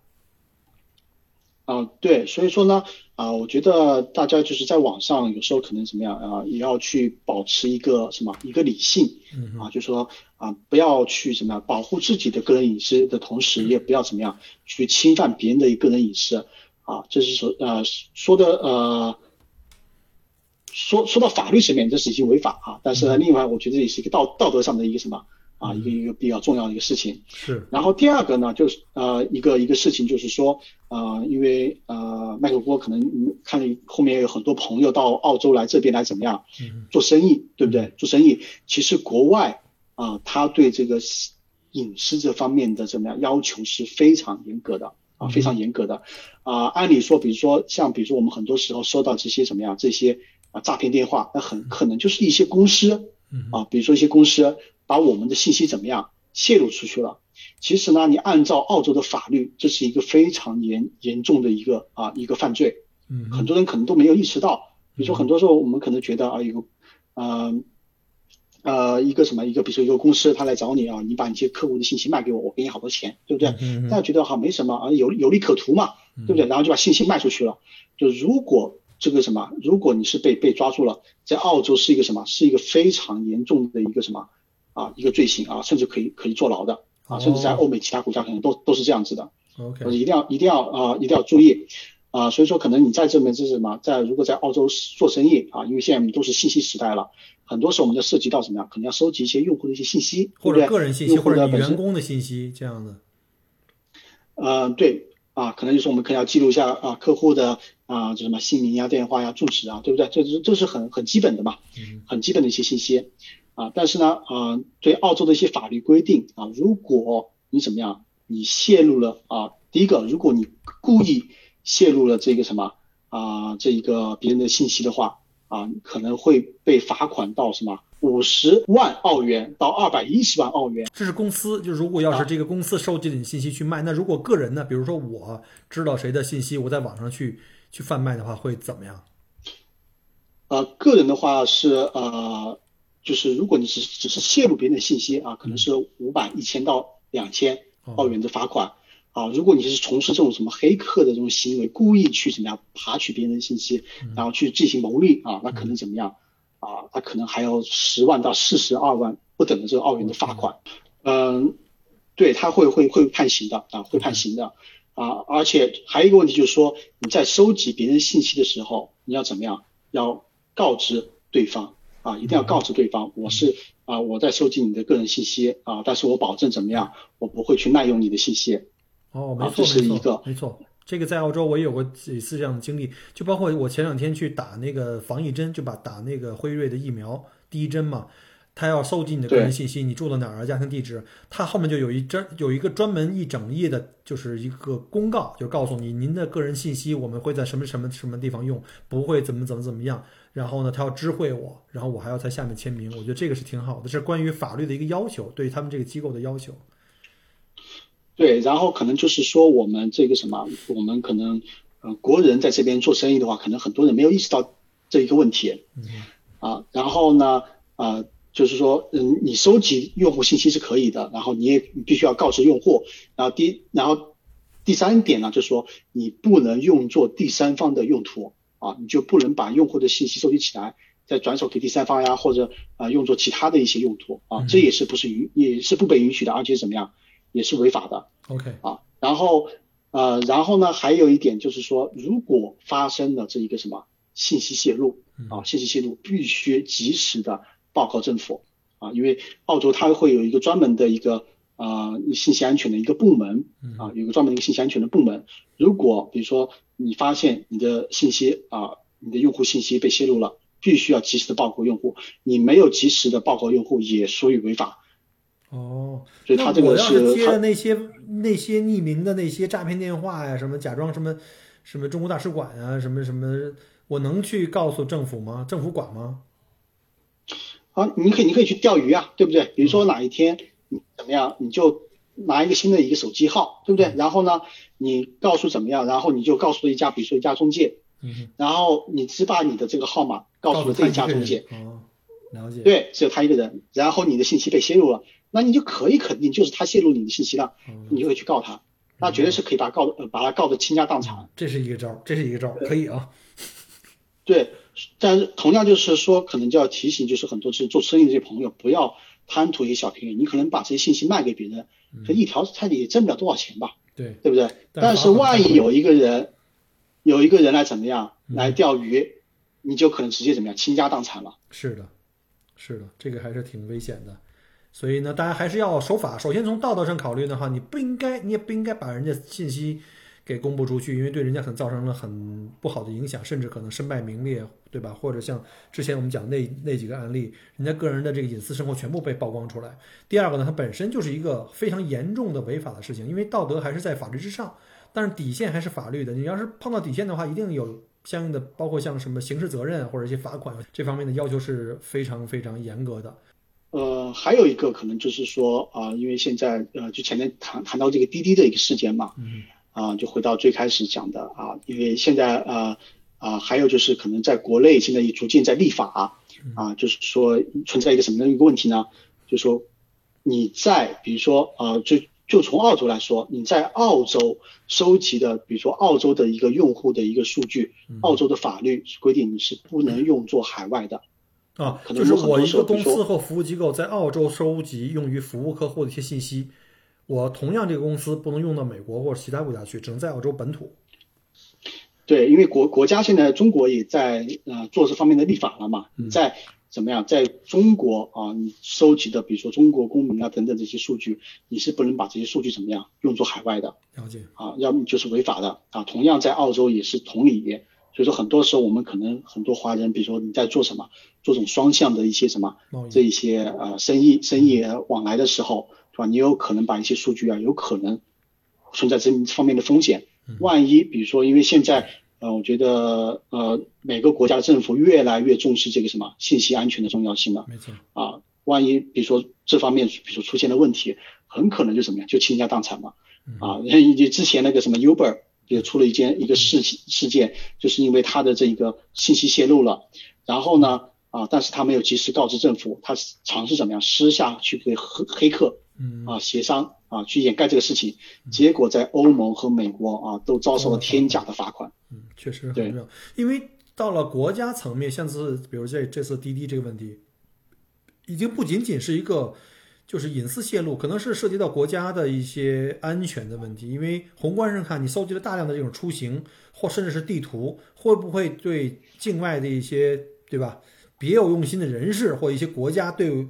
啊，对，所以说呢，啊，我觉得大家就是在网上有时候可能怎么样啊，也要去保持一个什么一个理性，嗯啊，就说啊，不要去什么样保护自己的个人隐私的同时，也不要怎么样去侵犯别人的一个人隐私，啊，这是说呃说的呃。说说到法律层面，这是已经违法啊，但是呢，另外我觉得也是一个道道德上的一个什么啊，一个一个比较重要的一个事情。是，然后第二个呢，就是呃一个一个事情，就是说呃，因为呃麦克波可能你看后面有很多朋友到澳洲来这边来怎么样嗯。做生意，对不对？做生意。其实国外啊、他对这个隐私这方面的怎么样要求是非常严格的啊，非常严格的。啊。按理说，比如说像比如说我们很多时候收到这些怎么样这些啊诈骗电话，那很可能就是一些公司嗯。啊，比如说一些公司把我们的信息怎么样泄露出去了。其实呢，你按照澳洲的法律，这是一个非常严严重的一个啊一个犯罪，嗯很多人可能都没有意识到。比如说很多时候我们可能觉得啊有呃呃一个什么一个比如说一个公司他来找你啊，你把你这些客户的信息卖给我，我给你好多钱，对不对？嗯大家觉得好没什么啊，有有利可图嘛，对不对？然后就把信息卖出去了。就如果这个什么，如果你是被被抓住了，在澳洲是一个什么，是一个非常严重的一个什么啊一个罪行啊，甚至可以可以坐牢的啊，甚至在欧美其他国家可能都都是这样子的。OK，呃一定要一定要啊、一定要注意啊、所以说可能你在这边就是什么，在如果在澳洲做生意啊，因为现在都是信息时代了，很多时候我们就涉及到什么呀？可能要收集一些用户的一些信息，或者个人信息，或者员工的信息这样的。呃，对啊，可能就是我们可能要记录一下啊客户的啊这什么姓名呀、电话呀、住址啊，对不对？这这这是很很基本的嘛，嗯很基本的一些信息啊。但是呢，啊，对澳洲的一些法律规定啊，如果你怎么样，你泄露了啊，第一个，如果你故意泄露了这个什么啊这一个别人的信息的话啊，可能会被罚款到什么五十万澳元到二百一十万澳元。这是公司，就如果要是这个公司收集了你信息去卖，那如果个人呢，比如说我知道谁的信息，我在网上去去贩卖的话，会怎么样？呃，个人的话是呃，就是如果你只只是泄露别人的信息啊，可能是五百、一千到两千澳元的罚款。啊，如果你是从事这种什么黑客的这种行为，故意去怎么样爬取别人的信息，然后去进行牟利啊，那可能怎么样啊？那可能还有十万到四十二万不等的这个澳元的罚款。嗯，对，他会会会判刑的啊，会判刑的啊。而且还有一个问题就是说，你在收集别人信息的时候，你要怎么样？要告知对方啊，一定要告知对方，我是啊我在收集你的个人信息啊，但是我保证怎么样，我不会去滥用你的信息。哦，啊没错，没错这是一个，没错。这个在澳洲我也有过几次这样的经历，就包括我前两天去打那个防疫针，就把打那个辉瑞的疫苗第一针嘛，他要收集你的个人信息，你住到哪儿啊，家庭地址，他后面就有一针有一个专门一整页的，就是一个公告，就告诉你您的个人信息我们会在什么什么什么地方用，不会怎么怎么怎么样。然后呢，他要知会我，然后我还要在下面签名，我觉得这个是挺好的，这是关于法律的一个要求，对于他们这个机构的要求。对，然后可能就是说我们这个什么，我们可能呃国人在这边做生意的话，可能很多人没有意识到这一个问题嗯啊。然后呢，啊，就是说，嗯，你收集用户信息是可以的，然后你也你必须要告知用户。然后第然后第三点呢，就是说你不能用作第三方的用途啊，你就不能把用户的信息收集起来。再转手给第三方呀，或者啊、用作其他的一些用途啊，这也是不是允也是不被允许的，而且怎么样也是违法的。OK，啊，然后呃，然后呢，还有一点就是说，如果发生了这一个什么信息泄露啊，信息泄露必须及时的报告政府啊，因为澳洲它会有一个专门的一个啊、信息安全的一个部门啊，有一个专门的一个信息安全的部门。如果比如说你发现你的信息啊，你的用户信息被泄露了，必须要及时的报告用户，你没有及时的报告用户也属于违法。哦，所以他这个是接他的那些那些匿名的那些诈骗电话呀，什么假装什么什么中国大使馆啊，什么什么，我能去告诉政府吗？政府管吗？啊，你可以你可以去钓鱼啊，对不对？比如说哪一天你怎么样，你就拿一个新的一个手机号，对不对？然后呢，你告诉怎么样，然后你就告诉一家，比如说一家中介，嗯，然后你只把你的这个号码告诉了这一家中介，哦，了解。对，只有他一个人，然后你的信息被泄露了，那你就可以肯定就是他泄露你的信息了，哦你就会去告他，那绝对是可以把他告的，呃，把他告的倾家荡产。这是一个招儿，这是一个招儿，可以啊。对，但是同样就是说，可能就要提醒，就是很多是做生意的这些朋友，不要贪图一些小便宜。你可能把这些信息卖给别人，这一条他也挣不了多少钱吧，对，对不对？但但是万一有一个人，有一个人来怎么样嗯来钓鱼，你就可能直接怎么样倾家荡产了。是的，是的，这个还是挺危险的。所以呢，大家还是要守法。首先从道德上考虑的话，你不应该，你也不应该把人家信息给公布出去，因为对人家可能造成了很不好的影响，甚至可能身败名裂，对吧？或者像之前我们讲那那几个案例，人家个人的这个隐私生活全部被曝光出来。第二个呢，它本身就是一个非常严重的违法的事情，因为道德还是在法律之上，但是底线还是法律的。你要是碰到底线的话，一定有相应的，包括像什么刑事责任或者一些罚款这方面的要求是非常非常严格的。呃，还有一个可能就是说啊、因为现在呃，就前面谈谈到这个滴滴的一个事件嘛，嗯啊、就回到最开始讲的啊，因为现在呃啊、还有就是可能在国内现在也逐渐在立法啊，就是说存在一个什么样的一个问题呢？就是说你在比如说啊，就就从澳洲来说，你在澳洲收集的，比如说澳洲的一个用户的一个数据，澳洲的法律规定你是不能用作海外的。啊，可就是能我一个公司或服务机构在澳洲收集用于服务客户的一些信息，我同样这个公司不能用到美国或者其他国家去，只能在澳洲本土。对，因为国国家现在中国也在呃做这方面的立法了嘛，嗯在怎么样，在中国啊，你收集的比如说中国公民啊等等这些数据，你是不能把这些数据怎么样用作海外的了解，啊，要么就是违法的啊。同样在澳洲也是同理，所以说很多时候我们可能很多华人，比如说你在做什么，做这种双向的一些什么这一些呃生意生意往来的时候，是吧？你有可能把一些数据啊，有可能存在这方面的风险。万一比如说，因为现在呃，我觉得呃每个国家的政府越来越重视这个什么信息安全的重要性了没错，啊。万一比如说这方面比如说出现了问题，很可能就怎么样，就倾家荡产嘛。啊，以及之前那个什么 Uber 也出了一件一个事情事件，就是因为它的这个信息泄露了，然后呢啊，但是他没有及时告知政府，他尝试怎么样私下去给黑黑客嗯啊协商啊去掩盖这个事情，结果在欧盟和美国啊都遭受了天价的罚款。嗯，确实很对重要。因为到了国家层面，像是比如这这次滴滴这个问题，已经不仅仅是一个就是隐私泄露，可能是涉及到国家的一些安全的问题。因为宏观上看，你搜集了大量的这种出行或甚至是地图，会不会对境外的一些对吧别有用心的人士或一些国家对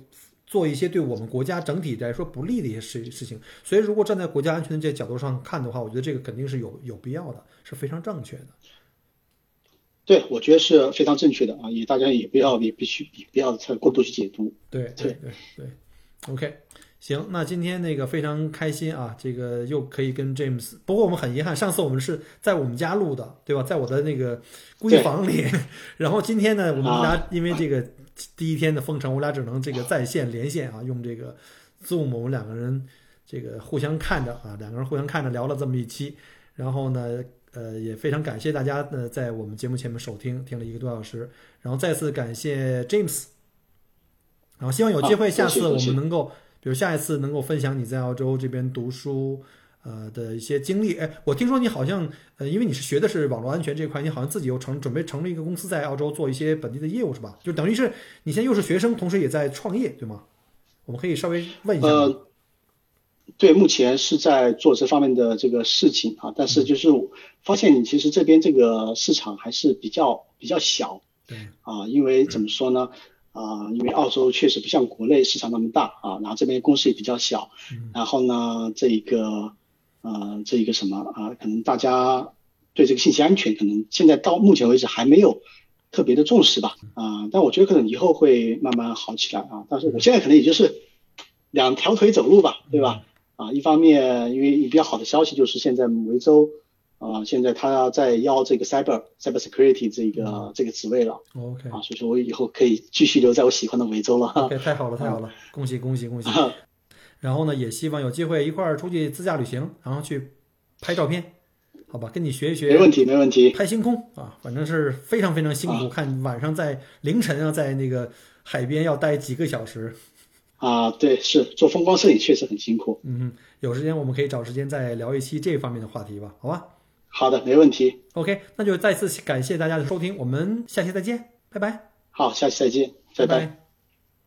做一些对我们国家整体来说不利的一些事事情？所以，如果站在国家安全的这角度上看的话，我觉得这个肯定是有有必要的，是非常正确的。对，我觉得是非常正确的啊，也大家也不要也必须也不要太过度去解读。对对对对，OK，行，那今天那个非常开心啊，这个又可以跟 James，不过我们很遗憾，上次我们是在我们家录的，对吧？在我的那个闺房里，然后今天呢，我们家因为这个第一天的封城，我俩只能这个在线连线啊，用这个 Zoom，我们两个人这个互相看着啊，两个人互相看着聊了这么一期，然后呢。呃，也非常感谢大家呢在我们节目前面收听，听了一个多小时，然后再次感谢 James，然后希望有机会下次我们能够，比如下一次能够分享你在澳洲这边读书呃的一些经历。哎，我听说你好像呃，因为你是学的是网络安全这块，你好像自己又成准备成立一个公司在澳洲做一些本地的业务是吧？就等于是你现在又是学生，同时也在创业，对吗？我们可以稍微问一下。呃对，目前是在做这方面的这个事情啊，但是就是发现你其实这边这个市场还是比较比较小，对啊，因为怎么说呢？啊，因为澳洲确实不像国内市场那么大啊，然后这边公司也比较小，然后呢，这一个呃，这一个什么啊，可能大家对这个信息安全可能现在到目前为止还没有特别的重视吧，啊，但我觉得可能以后会慢慢好起来啊，但是我现在可能也就是。两条腿走路吧，对吧？啊，一方面因为比较好的消息就是现在维州啊，现在他在要这个 cyber cyber security 这个这个职位了 OK 啊，所以说我以后可以继续留在我喜欢的维州了。OK，太好了，太好了，恭喜恭喜恭喜！然后呢，也希望有机会一块儿出去自驾旅行，然后去拍照片，好吧？跟你学一学没问题，没问题。拍星空啊，反正是非常非常辛苦。看晚上在凌晨啊，在那个海边要待几个小时。啊，对，是做风光摄影确实很辛苦。嗯，有时间我们可以找时间再聊一期这方面的话题吧，好吧好的，没问题。？OK，那就再次感谢大家的收听，我们下期再见，拜拜，好，下期再见，拜拜。